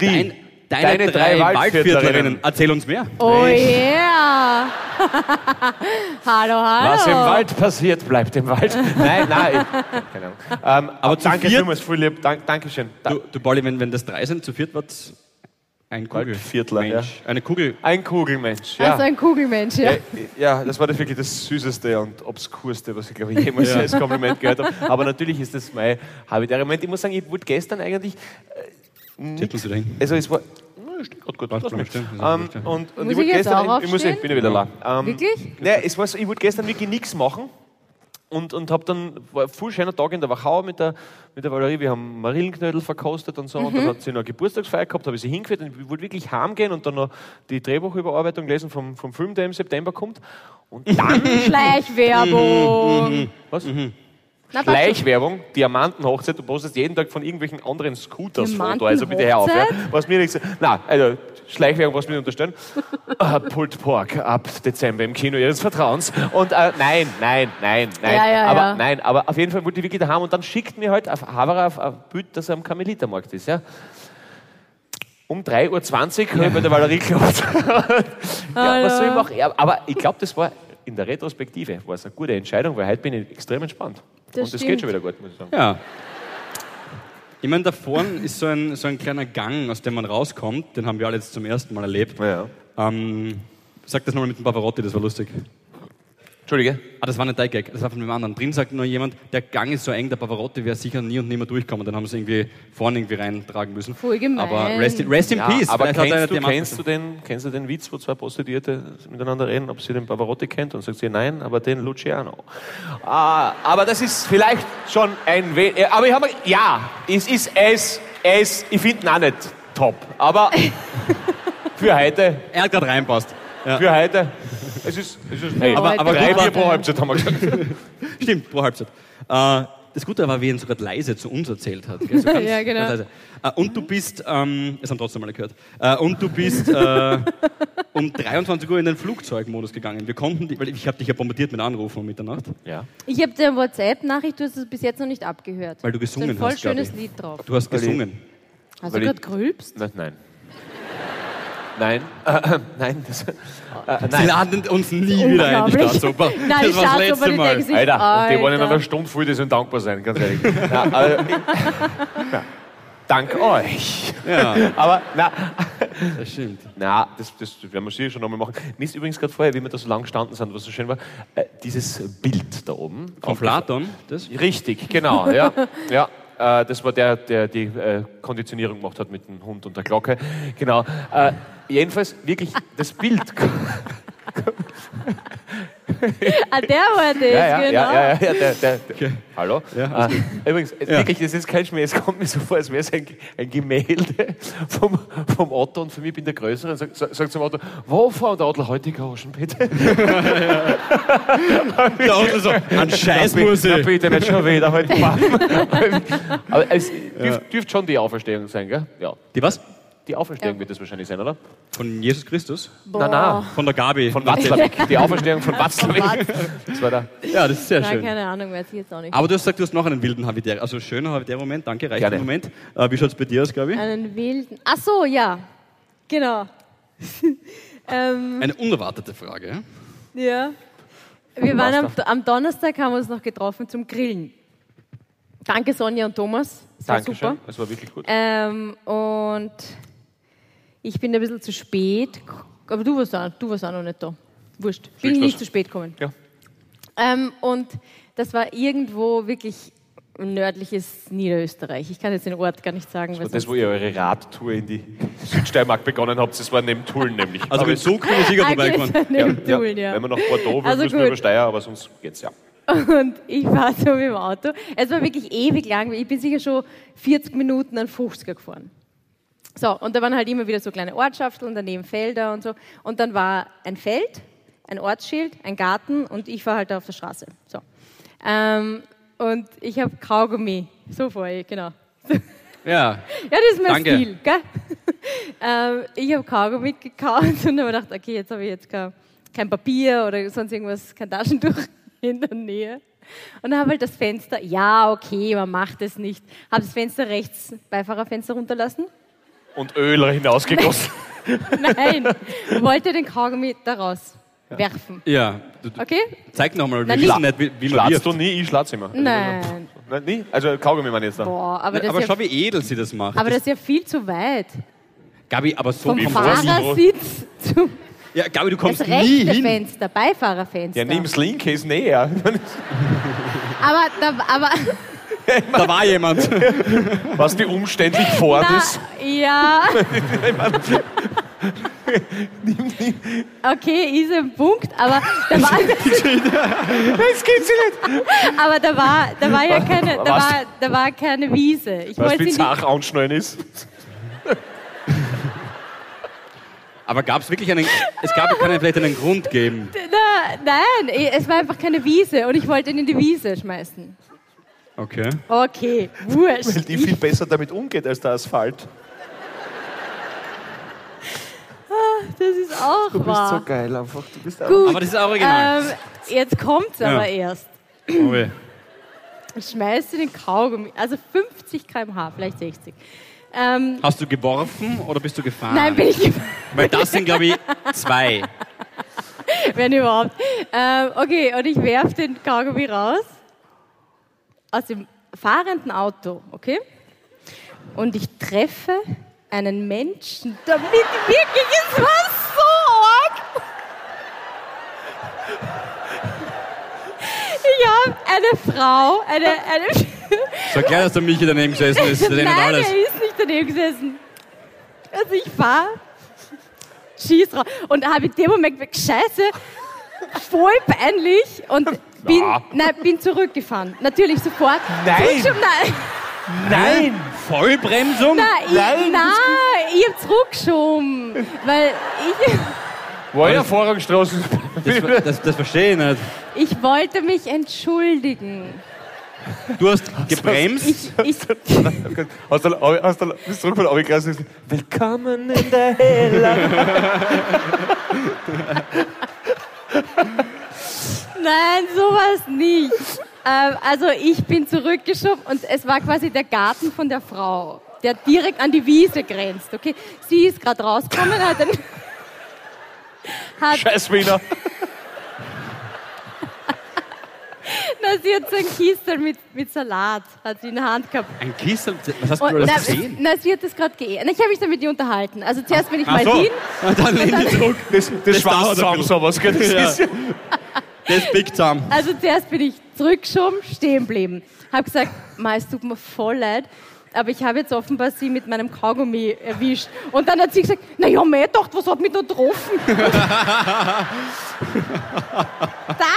Die, Dein, deine, drei, Waldviertlerinnen. Erzähl uns mehr. Oh yeah! hallo, hallo. Was im Wald passiert, bleibt im Wald. Nein, nein. Ich, keine Ahnung. Ähm, aber zu danke viert- vielmals, lieb. Dank, Dankeschön. Da, Du, du Bolli, wenn, wenn das drei sind, zu viert wird's ein Kugel. Waldviertler, Mensch. Eine Kugel. ein Kugelmensch. Ja. Also ein Kugelmensch, ja. Ja, ja, das war das wirklich das Süßeste und Obskurste, was ich glaube ich jemals als Kompliment gehört habe. Aber natürlich ist das mein habitärer Moment. Ich muss sagen, ich wurde gestern eigentlich. Wieder hin. Also es war. Steht gut. Passt, mich. stehen. Ähm, und, und Muss ich wurde ich jetzt gestern. auch ich muss ich bin ich wieder da. Ähm, Wirklich? Nein, es war so, ich wollte gestern wirklich nichts machen. Und, und habe dann, war ein voll schöner Tag in der Wachau mit der, mit der Valerie, wir haben Marillenknödel verkostet und so. Und Mhm. dann hat sie noch eine Geburtstagsfeier gehabt, habe ich sie hingeführt und ich wollte wirklich heimgehen und dann noch die Drehbuchüberarbeitung lesen vom, vom Film, der im September kommt. Und dann, Schleichwerbung. was? Na, passt schon. Schleichwerbung, Diamantenhochzeit, du postest jeden Tag von irgendwelchen anderen Scooters Foto, also bitte hör auf. Ja. Was mir nichts, na, also Schleichwerbung, was mir nicht unterstellen. uh, Pulled Pork ab Dezember im Kino Ihres Vertrauens. Und äh, nein, nein, nein, nein. Ja, ja, aber ja. nein, aber auf jeden Fall wollte ich wirklich daheim und dann schickt mir halt auf Havara auf ein Bild, dass er am Karmelitermarkt ist, ja. Um 3.20 Uhr habe ich bei der Valerie geklappt. ja, was soll ich machen? Ja, aber ich glaube, das war in der Retrospektive war es eine gute Entscheidung, weil heute bin ich extrem entspannt. Das und das stimmt. geht schon wieder gut, muss ich sagen. Ja. Ich meine, da vorne ist so ein, so ein kleiner Gang, aus dem man rauskommt. Den haben wir alle jetzt zum ersten Mal erlebt. Ja. Ähm, sag das nochmal mit dem Pavarotti, das war lustig. Entschuldige. Ah, das war nicht dein Gag, das war von einem anderen. Drin sagt nur jemand, der Gang ist so eng, der Pavarotti wäre sicher nie und nimmer durchkommen. Dann haben sie irgendwie vorne irgendwie reintragen müssen. Voll gemein. Aber rest in, rest in Ja, peace. aber hat er kennst du, kennst, du den, kennst du den Witz, wo zwei Prostituierte miteinander reden, ob sie den Pavarotti kennt? Und sagt sie, nein, aber den Luciano. Ah, aber das ist vielleicht schon ein We äh, Aber ich habe ja, es ist es, es, ich finde ihn auch nicht top. Aber für heute, Er hat gerade reinpasst. Ja. für heute, es ist, es ist hey, Aber- aber drei Bier pro Halbzeit haben wir gesagt. Stimmt, pro Halbzeit. Äh, das Gute war, wie er ihn sogar leise zu uns erzählt hat. gell? So ganz, Ja, genau. ganz leise. Äh, und du bist, ähm, es haben trotzdem alle gehört, äh, und du bist äh, um 23 Uhr in den Flugzeugmodus gegangen. Wir konnten, die, weil ich habe dich ja bombardiert mit Anrufen um Mitternacht, Ja. Ich habe dir eine WhatsApp-Nachricht, du hast es bis jetzt noch nicht abgehört. weil du Das gesungen ein voll hast. schönes ich. Lied drauf. Du hast Weil ich- gesungen. Hast du gerade grülpst? Nein, nein. Nein, äh, nein, das, äh, Sie nein. laden uns nie wieder ein, die. Staatsoper. Nein, die das war das letzte Mal. sich, Alter, und die wollen in Alter. einer Stunde voll, die sollen dankbar sein, ganz ehrlich. Ja, also, ich, ja, dank euch. Ja, Aber na, das stimmt. na das, das werden wir sicher schon nochmal machen. Mir ist übrigens gerade vorher, wie wir da so lang gestanden sind, was so schön war, äh, dieses Bild da oben. Von Platon, das? Richtig, genau. Ja, ja. Äh, das war der, der die äh, Konditionierung gemacht hat mit dem Hund und der Glocke. Genau. Äh, jedenfalls wirklich das Bild. Ah, der war das, Ja, ja, genau. ja, ja, ja, der, der, der. Hallo? Ja, äh, übrigens, es- wirklich, das ist kein Schmäh, es kommt mir so vor, als wäre es ein, ein Gemälde vom, vom Otto und für mich bin der Größere und sagt, sagt zum Otto, wo fahren der Otto heute Groschen, bitte? Der Otto so, an Scheiß muss Na, ich. bitte nicht schon wieder heute Morgen. Aber es dürft, dürft schon die Auferstehung sein, gell? Ja. Die was? Die Auferstehung Ja. wird das wahrscheinlich sein, oder? Von Jesus Christus? Boah. Nein, nein. Von der Gabi. Von Watzlawick. Die Auferstehung von Watzlawick. Das war der. Ja, das ist sehr Nein, schön. keine Ahnung, weiß ich jetzt auch nicht. Aber du hast gesagt, du hast noch einen wilden Habitäre, also schöner Habitäre-Moment, danke, reicht im Moment. Äh, wie schaut es bei dir aus, Gabi? Einen wilden. Ach so, ja. Genau. ähm, Eine unerwartete Frage. ja. Wir waren am, am Donnerstag, haben wir uns noch getroffen zum Grillen. Danke Sonja und Thomas. Das war super. Das war wirklich gut. Ähm, und ich bin ein bisschen zu spät, aber du warst auch, du warst auch noch nicht da. Wurscht. Bin Schlecht nicht was. zu spät gekommen. Ja. Ähm, und das war irgendwo wirklich nördliches Niederösterreich. Ich kann jetzt den Ort gar nicht sagen. Das, sonst- wo ihr eure Radtour in die Südsteiermark begonnen habt, das war neben Tulln nämlich. Also Aber mit Zug bin ich sicher Ah, vorbeigekommen. okay, neben Tulln, ja. Wenn wir nach Bordeaux wollen, Also müssen wir gut. über Steier, aber sonst geht's ja. Und ich war so mit dem Auto. Es war wirklich ewig lang. Ich bin sicher schon 40 Minuten an 50er gefahren. So, und da waren halt immer wieder so kleine Ortschaften, daneben Felder und so. Und dann war ein Feld, ein Ortsschild, ein Garten und ich war halt da auf der Straße. So. Ähm, und ich habe Kaugummi, so vorher, genau. Ja. Ja, das ist mein Danke. Stil, gell? ähm, ich habe Kaugummi gekauft und habe gedacht, okay, jetzt habe ich jetzt kein, kein Papier oder sonst irgendwas, kein Taschentuch in der Nähe. Und dann habe halt das Fenster, ja, okay, man macht es nicht. Habe das Fenster rechts, Beifahrerfenster runterlassen. Und Öl hinausgegossen. Nein, wollte den Kaugummi da raus werfen. Ja. Du, du, Okay? zeig nochmal, wir wissen nicht. wie, wie man wirft. du nie? Ich schlatze immer. Nein. Nein, nie? Also Kaugummi meine ich jetzt da. Boah, aber das, aber ist schau, ja, wie edel sie das macht. aber das ist ja viel zu weit. Gabi, aber so Vom wie Fahrersitz zum Ja, Gabi, du das kommst nie rechte hin. Fenster, Beifahrerfenster. Ja, nimm Slinkcase näher. Aber, da, aber Da war jemand. Was wie umständlich vorn na, ist. ja. Okay, ist ein Punkt, aber da war, Das geht sie nicht. aber da war, da war ja keine, da war, da war keine Wiese. Ich Was wollte wie zach anschnallen ist. Aber gab es wirklich einen. Es gab ja keinen, vielleicht einen Grund geben. na, nein, es war einfach keine Wiese und ich wollte ihn in die Wiese schmeißen. Okay. Okay, wurscht. Weil die viel besser damit umgeht als der Asphalt. Das ist auch wahr. geil einfach. Du bist Gut, Aber das ist auch original. ähm, jetzt kommt's aber erst. Oh weh. Ich schmeiße den Kaugummi, also 50 km/h, vielleicht 60. Ähm, Hast du geworfen oder bist du gefahren? nein, bin ich gefahren. Weil das sind, glaube ich, zwei. wenn überhaupt. Ähm, okay, und ich werfe den Kaugummi raus aus dem fahrenden Auto, okay? Und ich treffe einen Menschen damit. Wirklich, es war so arg. Ich habe eine Frau, eine, eine Sag gleich, dass der Michi daneben gesessen ist. Der Nein, alles. er ist nicht daneben gesessen. Also ich fahr, schieß drauf und habe in dem Moment gesagt, scheiße, voll peinlich und bin, Na. nein, bin zurückgefahren. Natürlich sofort. Nein. Nein, Nein! Vollbremsung? nein, ich, Nein. nein, ich habe zurückgeschoben, weil ich, War ja Vorrangstraße. Das, das, das verstehe ich nicht. ich wollte mich entschuldigen. Du hast gebremst. Ich, ich, Hast du, hast du, bist zurück von Abigras Willkommen in der Hella. Nein, sowas nicht. Ähm, also ich bin zurückgeschoben und es war quasi der Garten von der Frau, der direkt an die Wiese grenzt. Okay, sie ist gerade rausgekommen, hat, einen, hat Scheiß Wiener. na, sie hat so ein Kistel mit, mit Salat, hat sie in der Hand gehabt. Ein Kiesel? Was hast du Und, alles na, gesehen? na, sie hat das gerade geehrt. Ich habe mich damit nicht unterhalten. Also zuerst bin ich Ach mal so. hin. Und dann lehn dich zurück. Das, das, dauert zusammen bisschen. sowas. Gell? Das Ja. ist ja Das ist big time. Also zuerst bin ich zurückgeschoben, stehen geblieben. Habe gesagt, Ma, es tut mir voll leid, aber ich habe jetzt offenbar sie mit meinem Kaugummi erwischt. Und dann hat sie gesagt, na ja, mir gedacht, was hat mich da getroffen? da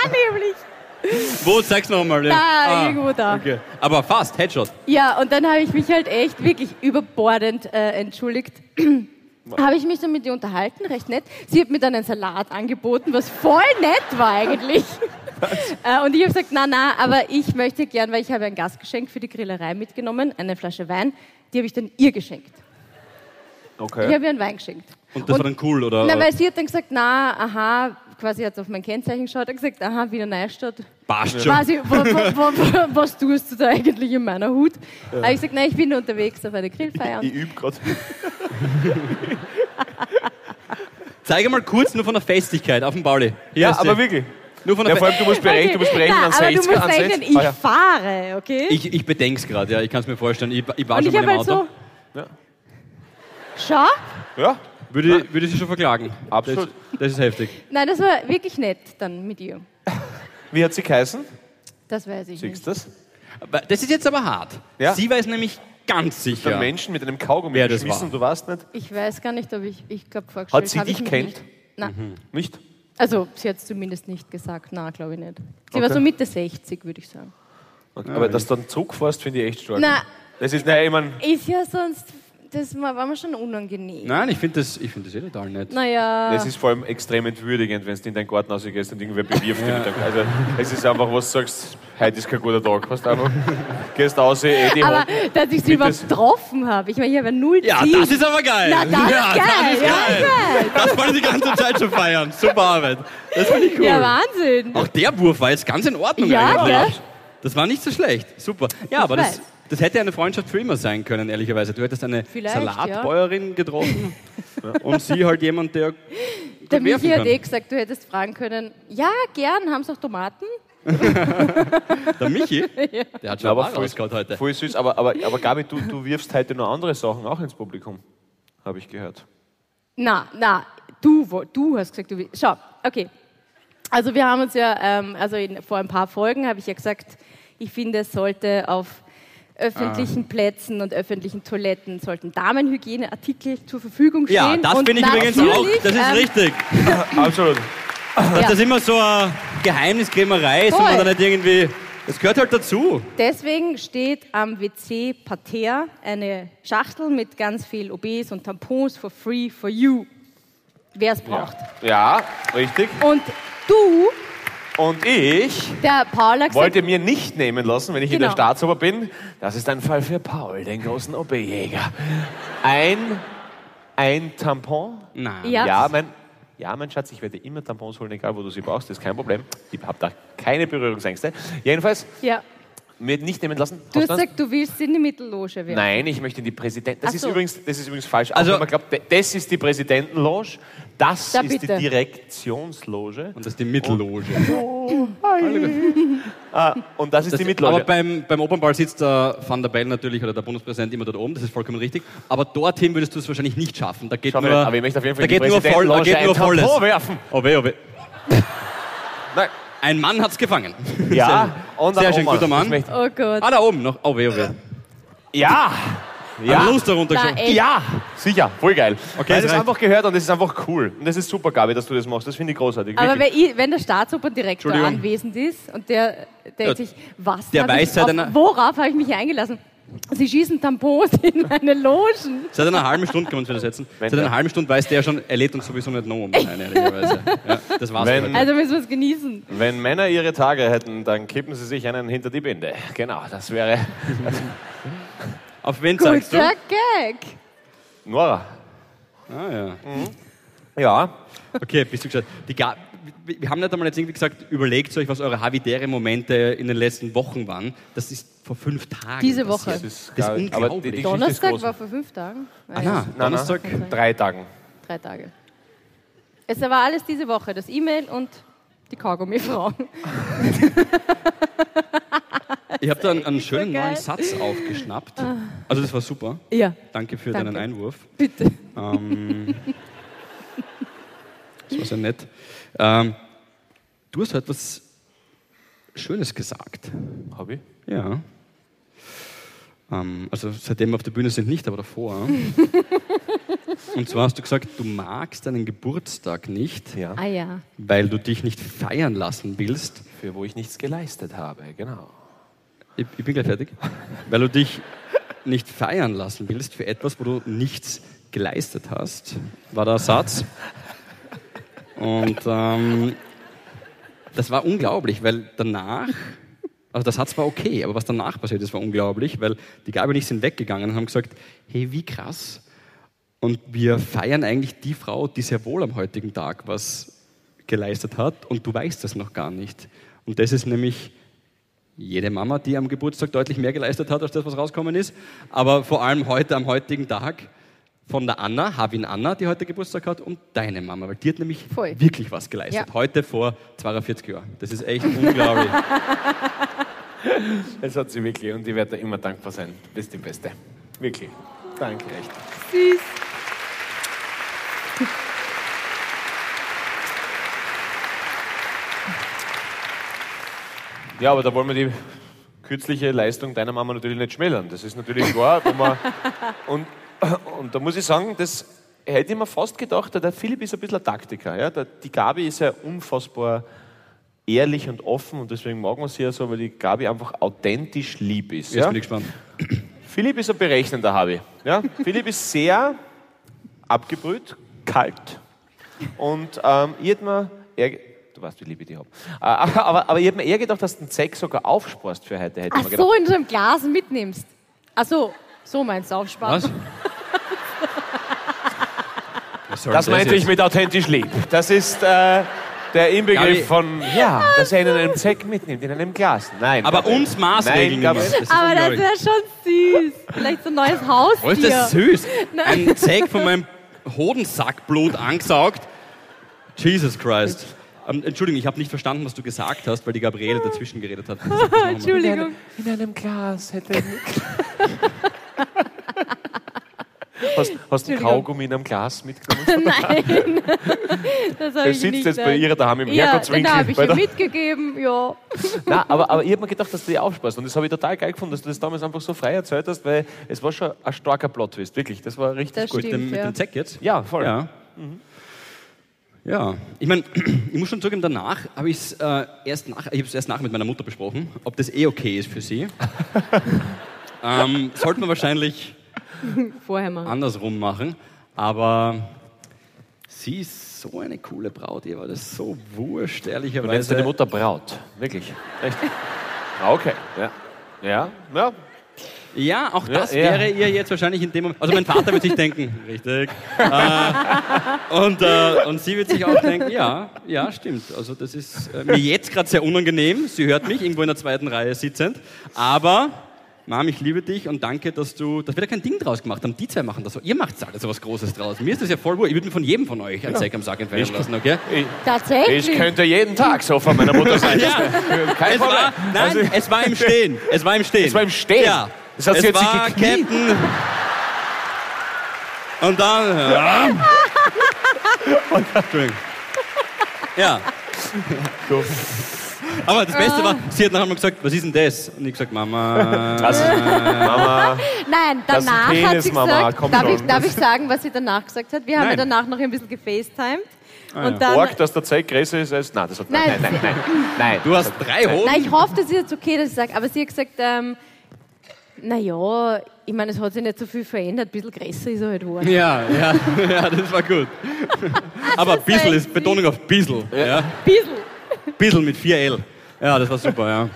nämlich. Wo? Zeig's nochmal. Da, irgendwo da. Okay. Aber fast, Headshot. Ja, und dann habe ich mich halt echt wirklich überbordend äh, entschuldigt. Habe ich mich dann mit ihr unterhalten, recht nett. Sie hat mir dann einen Salat angeboten, was voll nett war eigentlich. äh, und ich habe gesagt, na, na, aber ich möchte gern, weil ich habe ein Gastgeschenk für die Grillerei mitgenommen, eine Flasche Wein, die habe ich dann ihr geschenkt. Ich Okay. habe ihr einen Wein geschenkt. Und das war dann cool, oder? Na, weil sie hat dann gesagt, na, aha, quasi hat auf mein Kennzeichen geschaut, hat gesagt, aha, Wiener Neustadt. Passt schon. Quasi, wo, wo, wo, was tust du da eigentlich in meiner Hut? Habe ich gesagt, nein, ich bin unterwegs auf eine Grillfeier. Ich übe gerade. Zeige mal kurz nur von der Festigkeit auf dem Bauli. Hier Ja, du- aber wirklich. Nur von Ja, der vor Fe allem, du musst berechnen, du musst berechnen na, an aber 60 du musst rechnen, 60. ich Ah, ja. fahre, okay? ich ich bedenke es gerade, ja. Ich kann es mir vorstellen. Ich, ich war Und schon ich mal im halt Auto. so, Ja. schau, ja, Würde, würde sie schon verklagen. Absolut. Das, das ist heftig. nein, das war wirklich nett dann mit ihr. Wie hat sie geheißen? Das weiß ich Siehst nicht. du das? Aber das ist jetzt aber hart. Ja. Sie weiß nämlich ganz Der sicher. Menschen mit einem Kaugummi Wer das geschmissen, war. du weißt nicht. Ich weiß gar nicht, ob ich, ich glaube vorgestellt Hat sie dich kennt? Nein, Nicht? Also, sie hat es zumindest nicht gesagt. Na, glaube ich nicht. Sie war Okay. so Mitte 60, würde ich sagen. Und, aber dass du dann zurückfährst, finde ich echt stark. Na, Das ist, naja, ich meine, ist ja sonst, das war mir schon unangenehm. Nein, ich finde das, ich find das eh total nett. Naja, das ist vor allem extrem entwürdigend, wenn du in deinen Garten rausgehst und irgendwer bewirft dich. Also, es ist einfach, was du sagst, heute ist kein guter Tag. Du einfach, gehst raus, eh die aber Hand- dass ich sie getroffen habe. Ich meine, ich habe ja null Ja, Ziel. das ist aber geil. Na, das ja, ist geil. Das ist Ja, geil. Das wollen die ganze Zeit schon feiern. Super Arbeit. Das finde ich cool. Ja, Wahnsinn. Auch der Wurf war jetzt ganz in Ordnung Ja, eigentlich. gell? Das war nicht so schlecht. Super. Ja, aber das, weiß. das hätte eine Freundschaft für immer sein können, ehrlicherweise. Du hättest eine Vielleicht, Salatbäuerin getroffen und sie halt jemand, der Der Michi hat eh gesagt, du hättest fragen können, ja, gern, haben sie auch Tomaten? Der Michi, der hat schon aber voll, rausgehauen heute. voll süß. Aber, aber, aber Gabi, du, du wirfst heute noch andere Sachen auch ins Publikum, habe ich gehört. Na, na, du, du hast gesagt, du willst. Schau, okay. Also wir haben uns ja, ähm, also in, vor ein paar Folgen habe ich ja gesagt, ich finde, es sollte auf öffentlichen Ah. Plätzen und öffentlichen Toiletten sollten Damenhygieneartikel zur Verfügung stehen. Ja, das finde ich übrigens auch. Das ist ähm, richtig. Absolut. Dass Ja. das immer so eine Geheimniskrämerei ist und Voll. man dann nicht irgendwie. Das gehört halt dazu. Deswegen steht am WC Parterre eine Schachtel mit ganz viel OBs und Tampons for free for you, wer es braucht. Ja, richtig. Und du, Und ich der Paul hat gesagt, wollte mir nicht nehmen lassen, wenn ich in der Genau. Staatsoper bin. Das ist ein Fall für Paul, den großen OB-Jäger. Ein, ein Tampon. Nein. Ja. Ja, mein, ja, mein Schatz, ich werde immer Tampons holen, egal wo du sie brauchst, das ist kein Problem. Ich habe da keine Berührungsängste. Jedenfalls, ja, mir nicht nehmen lassen. du hast gesagt, du willst in die Mittelloge werden. Nein, ich möchte in die Präsident. Das, Ach ist so. übrigens, das ist übrigens falsch. Auch Also- wenn man glaubt, das ist die Präsidentenloge, das Da ist bitte. die Direktionsloge Und das ist die Mittelloge. ah, und das ist Das, die Mittelloge. aber beim, beim Opernball sitzt der Van der Bellen natürlich oder der Bundespräsident immer dort oben, das ist vollkommen richtig. Aber dorthin würdest du es wahrscheinlich nicht schaffen. Da geht Schau nur, mal, aber ich möchte auf jeden Fall da geht nur voll, da geht nur ein volles. Tampon werfen. Oh weh, oh weh. Nein. Ein Mann hat's gefangen. Ja, und Sehr schön, guter Mann. Oh Gott. Ah, da oben noch. Oh weh, oh weh. Ja, Ja. Lust darunter ey, ja, sicher, voll geil. Okay, Weil es das reicht. einfach gehört und das ist einfach cool. Und das ist super, Gabi, dass du das machst. Das finde ich großartig. Aber wirklich. wenn, ich, wenn der Staatsoperndirektor Entschuldigung. anwesend ist und der denkt Ja, sich, was der hab weiß ich, seit auf, worauf habe ich mich eingelassen? Sie schießen Tampons in meine Logen. Seit einer halben Stunde können wir uns wieder setzen. Wenn Seit einer halben Stunde weiß der schon, er lädt uns sowieso nicht noch um. Nein, ehrlicherweise. Ja, das war's. Wenn- heute. Also müssen wir es genießen. Wenn Männer ihre Tage hätten, dann kippen sie sich einen hinter die Binde. Genau, das wäre Auf wen zeigst du? Guter Gag. Nora. Ah, ja. Ja, Okay, bist du gescheit. Die Ga wir haben nicht einmal jetzt irgendwie gesagt, überlegt euch, was eure havidäre Momente in den letzten Wochen waren. Das ist vor fünf Tagen. Diese Woche. das ist, Das ist die, unglaublich. die ist Donnerstag war vor fünf Tagen. Ah, Ah, ja, Nein, Donnerstag. nein, drei Tagen. Drei Tage. Es war alles diese Woche. Das E-Mail und die Kaugummi-Frau. Ich habe da einen, einen schönen geil. neuen Satz aufgeschnappt. Also das war super. Ja, Danke für Danke. deinen Einwurf. bitte. Ähm, das war sehr nett. Ähm, du hast heute was Schönes gesagt. Hab ich? Ja. Ähm, also seitdem wir auf der Bühne sind nicht, aber davor. Und zwar hast du gesagt, du magst deinen Geburtstag nicht, Ja. Ah ja. weil du dich nicht feiern lassen willst. Für wo ich nichts geleistet habe, genau. Ich, ich bin gleich fertig. Weil du dich nicht feiern lassen willst für etwas, wo du nichts geleistet hast, war der Satz. Und ähm, das war unglaublich, weil danach, also der Satz war okay, aber was danach passiert ist, war unglaublich, weil die Gabi und ich sind weggegangen und haben gesagt, hey, wie krass. Und wir feiern eigentlich die Frau, die sehr wohl am heutigen Tag was geleistet hat und du weißt das noch gar nicht. Und das ist nämlich jede Mama, die am Geburtstag deutlich mehr geleistet hat, als das, was rausgekommen ist. Aber vor allem heute, am heutigen Tag, von der Anna, Havin Anna, die heute Geburtstag hat, und deine Mama, weil die hat nämlich Voll. wirklich was geleistet. Ja. Heute vor 42 Jahren. Das ist echt unglaublich. Das hat sie wirklich und ich werde da immer dankbar sein. Du bist die Beste. Wirklich. Danke, echt. Süß. Ja, aber da wollen wir die kürzliche Leistung deiner Mama natürlich nicht schmälern. Das ist natürlich klar. Wenn man, und, und da muss ich sagen, das hätte ich mir fast gedacht, der Philipp ist ein bisschen ein Taktiker. Ja? Der, die Gabi ist ja unfassbar ehrlich und offen und deswegen mag man sie ja so, weil die Gabi einfach authentisch lieb ist. Jetzt Ja? bin ich gespannt. Philipp ist ein berechnender Habi. Ja? Philipp ist sehr abgebrüht, kalt und ähm, ich hätte mir du weißt, wie lieb ich die habe, äh, aber, aber, aber ich hätte mir eher gedacht, dass du den Zeck sogar aufsparst für heute. Hätte Ach mir gedacht. so, in so einem Glas mitnimmst. Ach so, so meinst du aufsparen. Was? Was Das denn meinte ich mit authentisch lieb. Das ist äh, der Inbegriff von, ja, dass er ihn in einem Zeck mitnimmt, in einem Glas. Nein. Aber Gabi. uns Maßregeln Nein, niemand. Das ist Aber das wäre schon süß. Vielleicht so ein neues Haustier. Oh, ist das süß? Ein Zeck von meinem Hodensackblut angesaugt. Jesus Christ. Ähm, Entschuldigung, ich habe nicht verstanden, was du gesagt hast, weil die Gabriele dazwischen geredet hat. Entschuldigung. In einem Glas hätte Hast, hast du einen. Kaugummi in einem Glas mitgenommen? Nein, das habe Der ich sitzt nicht. jetzt bei ihr daheim im ja, Herkunftswinkel. den habe ich ihr mitgegeben, ja. Nein, aber, aber ich habe mir gedacht, dass du die aufsparst. Und das habe ich total geil gefunden, dass du das damals einfach so frei erzählt hast, weil es war schon ein starker Plot-Twist. Wirklich, das war richtig Das gut. Mit dem, Stimmt, mit ja. dem Zeck jetzt? Ja, voll. Ja. Ja, ich meine, ich muss schon zugeben, danach habe ich es äh, erst nach, ich habe es erst nach mit meiner Mutter besprochen, ob das eh okay ist für sie. ähm, sollte man wahrscheinlich Vorher mal. andersrum machen, aber sie ist so eine coole Braut, ihr war das so wurscht, Du nennst ehrlicherweise. deine Mutter Braut. Wirklich. Echt. Ah, okay. Ja. Ja. ja. Ja, auch Ja, das ja. wäre ihr jetzt wahrscheinlich in dem Moment. Also mein Vater wird sich denken, richtig. Äh, und, äh, und sie wird sich auch denken, ja, ja, stimmt. Also das ist äh, mir jetzt gerade sehr unangenehm. Sie hört mich irgendwo in der zweiten Reihe sitzend. Aber, Mom, ich liebe dich und danke, dass du, dass wir da kein Ding draus gemacht haben. Die zwei machen das so. Ihr macht da so was Großes draus. Mir ist das ja voll wohl. Ich würde mir von jedem von euch einen Zeck am Sack entfernen lassen, okay? Ich, Tatsächlich. ich könnte jeden Tag so von meiner Mutter sein. Ja, Kein es war, Problem. nein, Also, es war im Stehen. Es war im Stehen. Es war im Stehen? Ja. Das hat es jetzt war. Captain. Und dann. Ja. Entschuldigung. Ja. Aber das Beste war, sie hat nachher mal gesagt, was ist denn das? Und ich gesagt, Mama. das, Mama, Nein, Das ist ein danach Penis, hat sie Mama, gesagt, komm darf, schon. ich, darf ich sagen, was sie danach gesagt hat? Wir haben ja Nein. danach noch ein bisschen gefacetimed. Ah, und dann, Org, dass der Zeig größer ist als. Nein, das hat, nein, Nein. nein, nein, nein. nein. Du hast drei Hoden. Nein, ich hoffe, das ist jetzt okay, dass ich sage, aber sie hat gesagt, ähm, naja, ich meine, es hat sich nicht so viel verändert, ein bisschen größer ist er halt geworden. Ja, ja, ja, das war gut. Aber ein bisschen ist Betonung auf bisschen. Ja. Bisschen. Bisschen mit 4L. Ja, das war super, ja.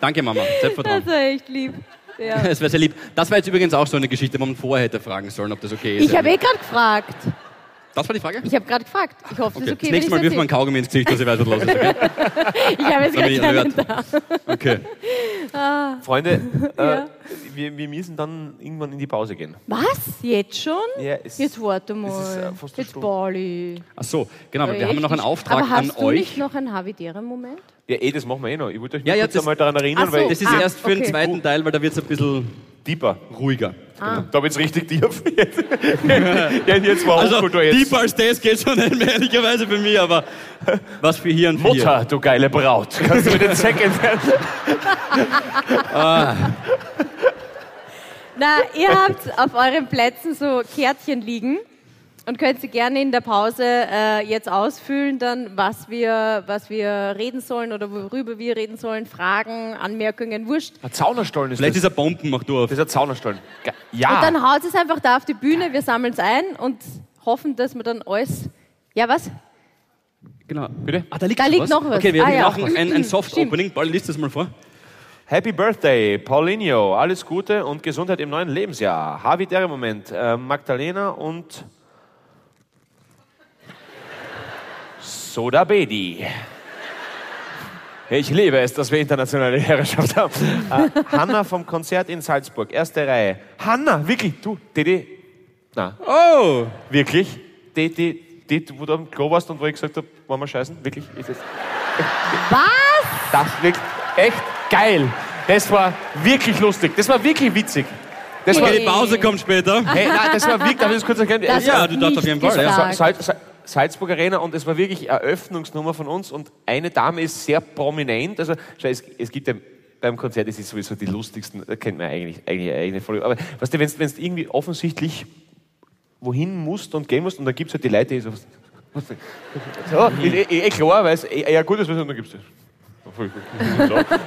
Danke, Mama. Selbstvertrauen. Das war echt lieb. Ja. Es wäre sehr lieb. Das war jetzt übrigens auch so eine Geschichte, wo man vorher hätte fragen sollen, ob das okay ist. Ich habe eh gerade gefragt. Das war die Frage? Ich habe gerade gefragt. Ich hoffe, Okay. das ist okay, das nächste Mal wirft man ich Kaugummi ins Gesicht, dass ich weiß, was los ist. Okay? Ich habe jetzt gerade keinen da. okay. Freunde, äh, Ja. wir, wir müssen dann irgendwann in die Pause gehen. Was? Jetzt schon? Ja, es- jetzt warte es mal. ist, äh, jetzt. Bali. Ach so, genau, weil wir haben noch einen Auftrag Aber hast an du euch. nicht noch einen Havidere-Moment? Ja, eh, das machen wir eh noch. Ich wollte euch Ja, ja, das- einmal daran erinnern, so. weil Das ist Ah, erst für den okay. zweiten Teil, weil da wird es ein bisschen Deeper. ruhiger. Ah. Da wird es richtig tief. ja, jetzt war Also, jetzt. deeper als das geht schon nicht mehr, ehrlicherweise für mich, aber was für hier und für hier. Mutter, du geile Braut. Kannst du mir den Zeck entfernen? Na, ihr habt auf euren Plätzen so Kärtchen liegen und könnt sie gerne in der Pause äh, jetzt ausfüllen, dann was wir, was wir reden sollen oder worüber wir reden sollen, Fragen, Anmerkungen, wurscht. Ein Zaunerstollen ist Vielleicht das. ist er Bomben, mach du auf. Das ist ein Zaunerstollen. Ge- Ja. Und dann haut es einfach da auf die Bühne, wir sammeln es ein und hoffen, dass wir dann alles. Ja, was? Genau. Bitte? Ah, da liegt, Da noch liegt was. noch was. Okay, wir Ah, ja. machen ein, ein Soft Stimmt. Opening. Paul, liest das mal vor. Happy Birthday, Paulinho. Alles Gute und Gesundheit im neuen Lebensjahr. Havidere Moment. Äh, Magdalena und Soda Bedi. Ich liebe es, dass wir internationale Herrschaft haben. Äh, Hanna vom Konzert in Salzburg, erste Reihe. Hanna, wirklich, du, die, na, Oh! wirklich, die, die, wo du am Klo warst und wo ich gesagt habe, wollen wir scheißen, wirklich, ist es, Was? das wirklich echt geil. Das war wirklich lustig. Das war wirklich witzig. Das war, Okay, die Pause kommt später. hey, nein, das war wirklich, darf ich das kurz erklären? Das Ja, war du darfst auf jeden Fall, ja. gesagt. Sal Sal Salzburg Arena und es war wirklich Eröffnungsnummer von uns und eine Dame ist sehr prominent. Also es, es gibt ja beim Konzert, es ist sowieso die lustigsten, da kennt man eigentlich, eigentlich eine eigene Folge. Aber weißt du, wenn du irgendwie offensichtlich wohin musst und gehen musst und dann gibt es halt die Leute, die so, so eh, eh, eh klar, weil es eh, eher gut ist, und dann gibst du so.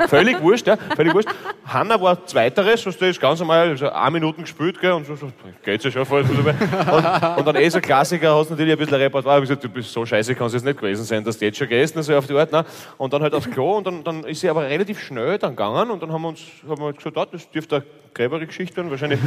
Völlig wurscht, ja, völlig wurscht. Hanna war Zweiteres, so ist ganz normal, so eine Minute gespielt, gell, und so, so geht's ja schon voll. Und, und dann eh so Klassiker, hast natürlich ein bisschen Repertoire, ich gesagt, du bist so scheiße, kann es jetzt nicht gewesen sein, dass du jetzt schon gehst, so auf die Art, ne? Und dann halt aufs Klo, und dann, dann ist sie aber relativ schnell dann gegangen, und dann haben wir uns, haben wir gesagt, ah, das dürfte eine gräbere Geschichte werden, wahrscheinlich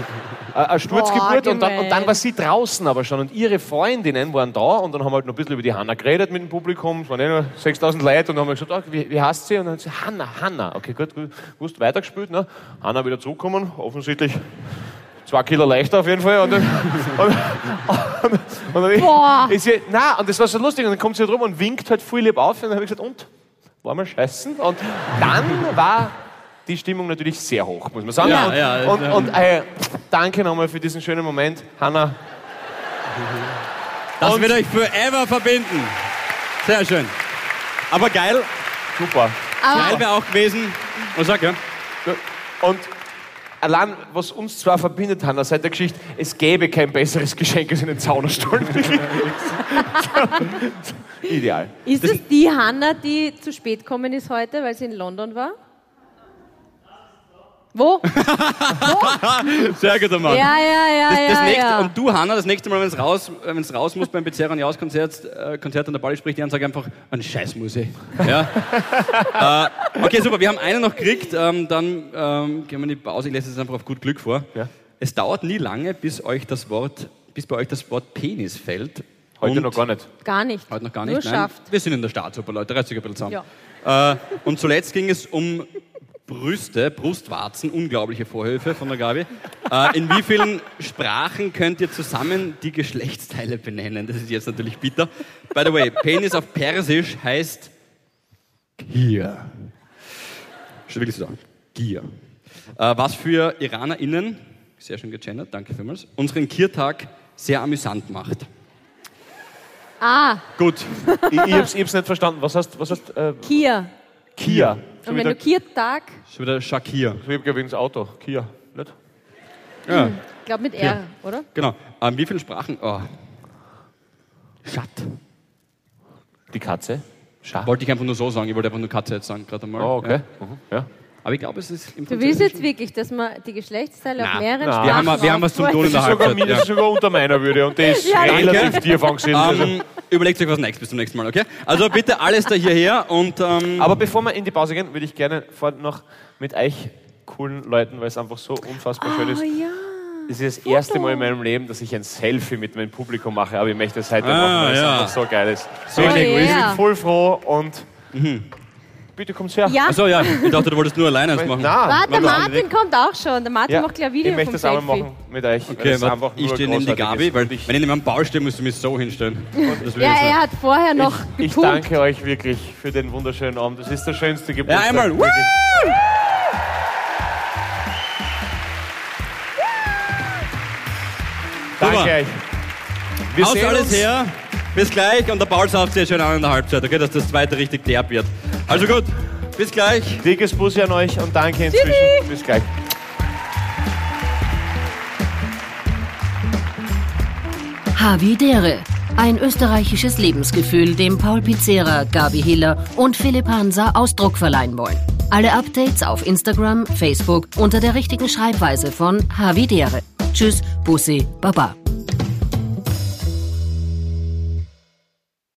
eine Sturzgeburt, Boah, und, dann, und dann war sie draußen aber schon, und ihre Freundinnen waren da, und dann haben wir halt noch ein bisschen über die Hanna geredet mit dem Publikum, es waren eh nur 6000 Leute, und dann haben wir gesagt, ah, wie, wie heißt sie? Und dann hat sie, Hanna, Hanna, okay, gut, gut, gut weitergespielt, ne? Hanna wieder zurückgekommen, offensichtlich zwei Kilo leichter auf jeden Fall. Und dann, und, und, und dann Boah. ist sie, na, und das war so lustig. Und dann kommt sie halt rum und winkt halt voll lieb auf. Und dann habe ich gesagt, und? War mal scheißen? Und dann war die Stimmung natürlich sehr hoch, muss man sagen. Ja, und, ja, und, ja. und äh, danke nochmal für diesen schönen Moment. Hanna, Das Und- wird euch forever verbinden. Sehr schön. Aber geil, super. geil wäre auch gewesen. Was sag ja? Und allein, was uns zwar verbindet, Hanna, seit der Geschichte, es gäbe kein besseres Geschenk als einen Zaunerstuhl. Ideal. Ist es die Hanna, die zu spät gekommen ist heute, weil sie in London war? Wo? Sehr guter Mann. Ja, ja, ja, Das, das ja, nächste, ja. Und du, Hanna, das nächste Mal, wenn es raus, äh, wenn's raus muss beim Bezerra Jaus Konzert, äh, Konzert an der Pauli, spricht die an, sag einfach, ein Scheiß muss ich. Ja? äh, okay, super, wir haben einen noch gekriegt, ähm, dann ähm, gehen wir in die Pause, ich lese es einfach auf gut Glück vor. Ja. Es dauert nie lange, bis euch das Wort, bis bei euch das Wort Penis fällt. Heute Und- noch gar nicht. Gar nicht. Heute noch gar Nur nicht, nein. schafft. Wir sind in der Staatsoper, Leute, reißt euch ein bisschen zusammen. Äh, und zuletzt ging es um Brüste, Brustwarzen, unglaubliche Vorhöfe von der Gabi. Äh, in wie vielen Sprachen könnt ihr zusammen die Geschlechtsteile benennen? Das ist jetzt natürlich bitter. By the way, Penis auf Persisch heißt Gier. Schon wirklich so sagen. Gier. Äh, was für IranerInnen, sehr schön gegendert, danke vielmals, unseren Kiertag sehr amüsant macht. Ah, Gut, Ich, ich, hab's, ich hab's nicht verstanden. Was heißt, was heißt äh, Kia. Kia? Und wenn du Kia-Tag, schon wieder Shakir. so wie wegen das Auto. Kia. Nicht? Ja. ich glaube mit R, oder? Genau. Ähm, wie viele Sprachen? Oh. Schat. Die Katze. Schach. Wollte ich einfach nur so sagen. Ich wollte einfach nur Katze jetzt sagen, gerade einmal. Oh, okay. Ja. Mhm. Ja. Aber ich glaube, es ist im Du willst jetzt wirklich, dass man die Geschlechtsteile auf mehreren na. Sprachen Wir haben, wir haben was zum Tun in der Das ist sogar, Halbzeit. das ist sogar unter meiner Würde und das ist Ja, relativ danke. tief angesiedelt. Also. Ähm, überlegt euch was nächstes bis zum nächsten Mal, okay? Also bitte alles da hierher und ähm, Aber bevor wir in die Pause gehen, würde ich gerne vorhin noch mit euch coolen Leuten, weil es einfach so unfassbar schön ist. Oh ja. Das ist das erste Mal in meinem Leben, dass ich ein Selfie mit meinem Publikum mache, aber ich möchte es heute Ah, machen, weil es ja. einfach so geil ist. So Wirklich, Oh, ich yeah. bin voll froh und bitte kommt her. Ja, Achso, ja, ich dachte, du wolltest nur alleine eins machen. Nein, warte, der Martin kommt auch schon. Der Martin ja, macht gleich ein Video ich möchte vom das einmal machen mit euch. Okay, warte, einfach ich stehe neben die Gabi, ist. weil ich, wenn ich neben einem Bau stehe, musst du mich so hinstellen. Ja, ich er hat vorher noch ich gepunkt. danke euch wirklich für den wunderschönen Abend. Das ist der schönste Ja, Geburtstag. einmal. Wirklich. Danke euch. Wir Haut sehen alles uns. her. Bis gleich und der Paul sauft sich jetzt schön an in der Halbzeit, okay, dass das zweite richtig derb wird. Also gut, bis gleich. Dickes Bussi an euch und danke inzwischen. Bis gleich. Havidere. Ein österreichisches Lebensgefühl, dem Paul Pizzera, Gabi Hiller und Philipp Hansa Ausdruck verleihen wollen. Alle Updates auf Instagram, Facebook unter der richtigen Schreibweise von Havidere. Tschüss, Bussi, Baba.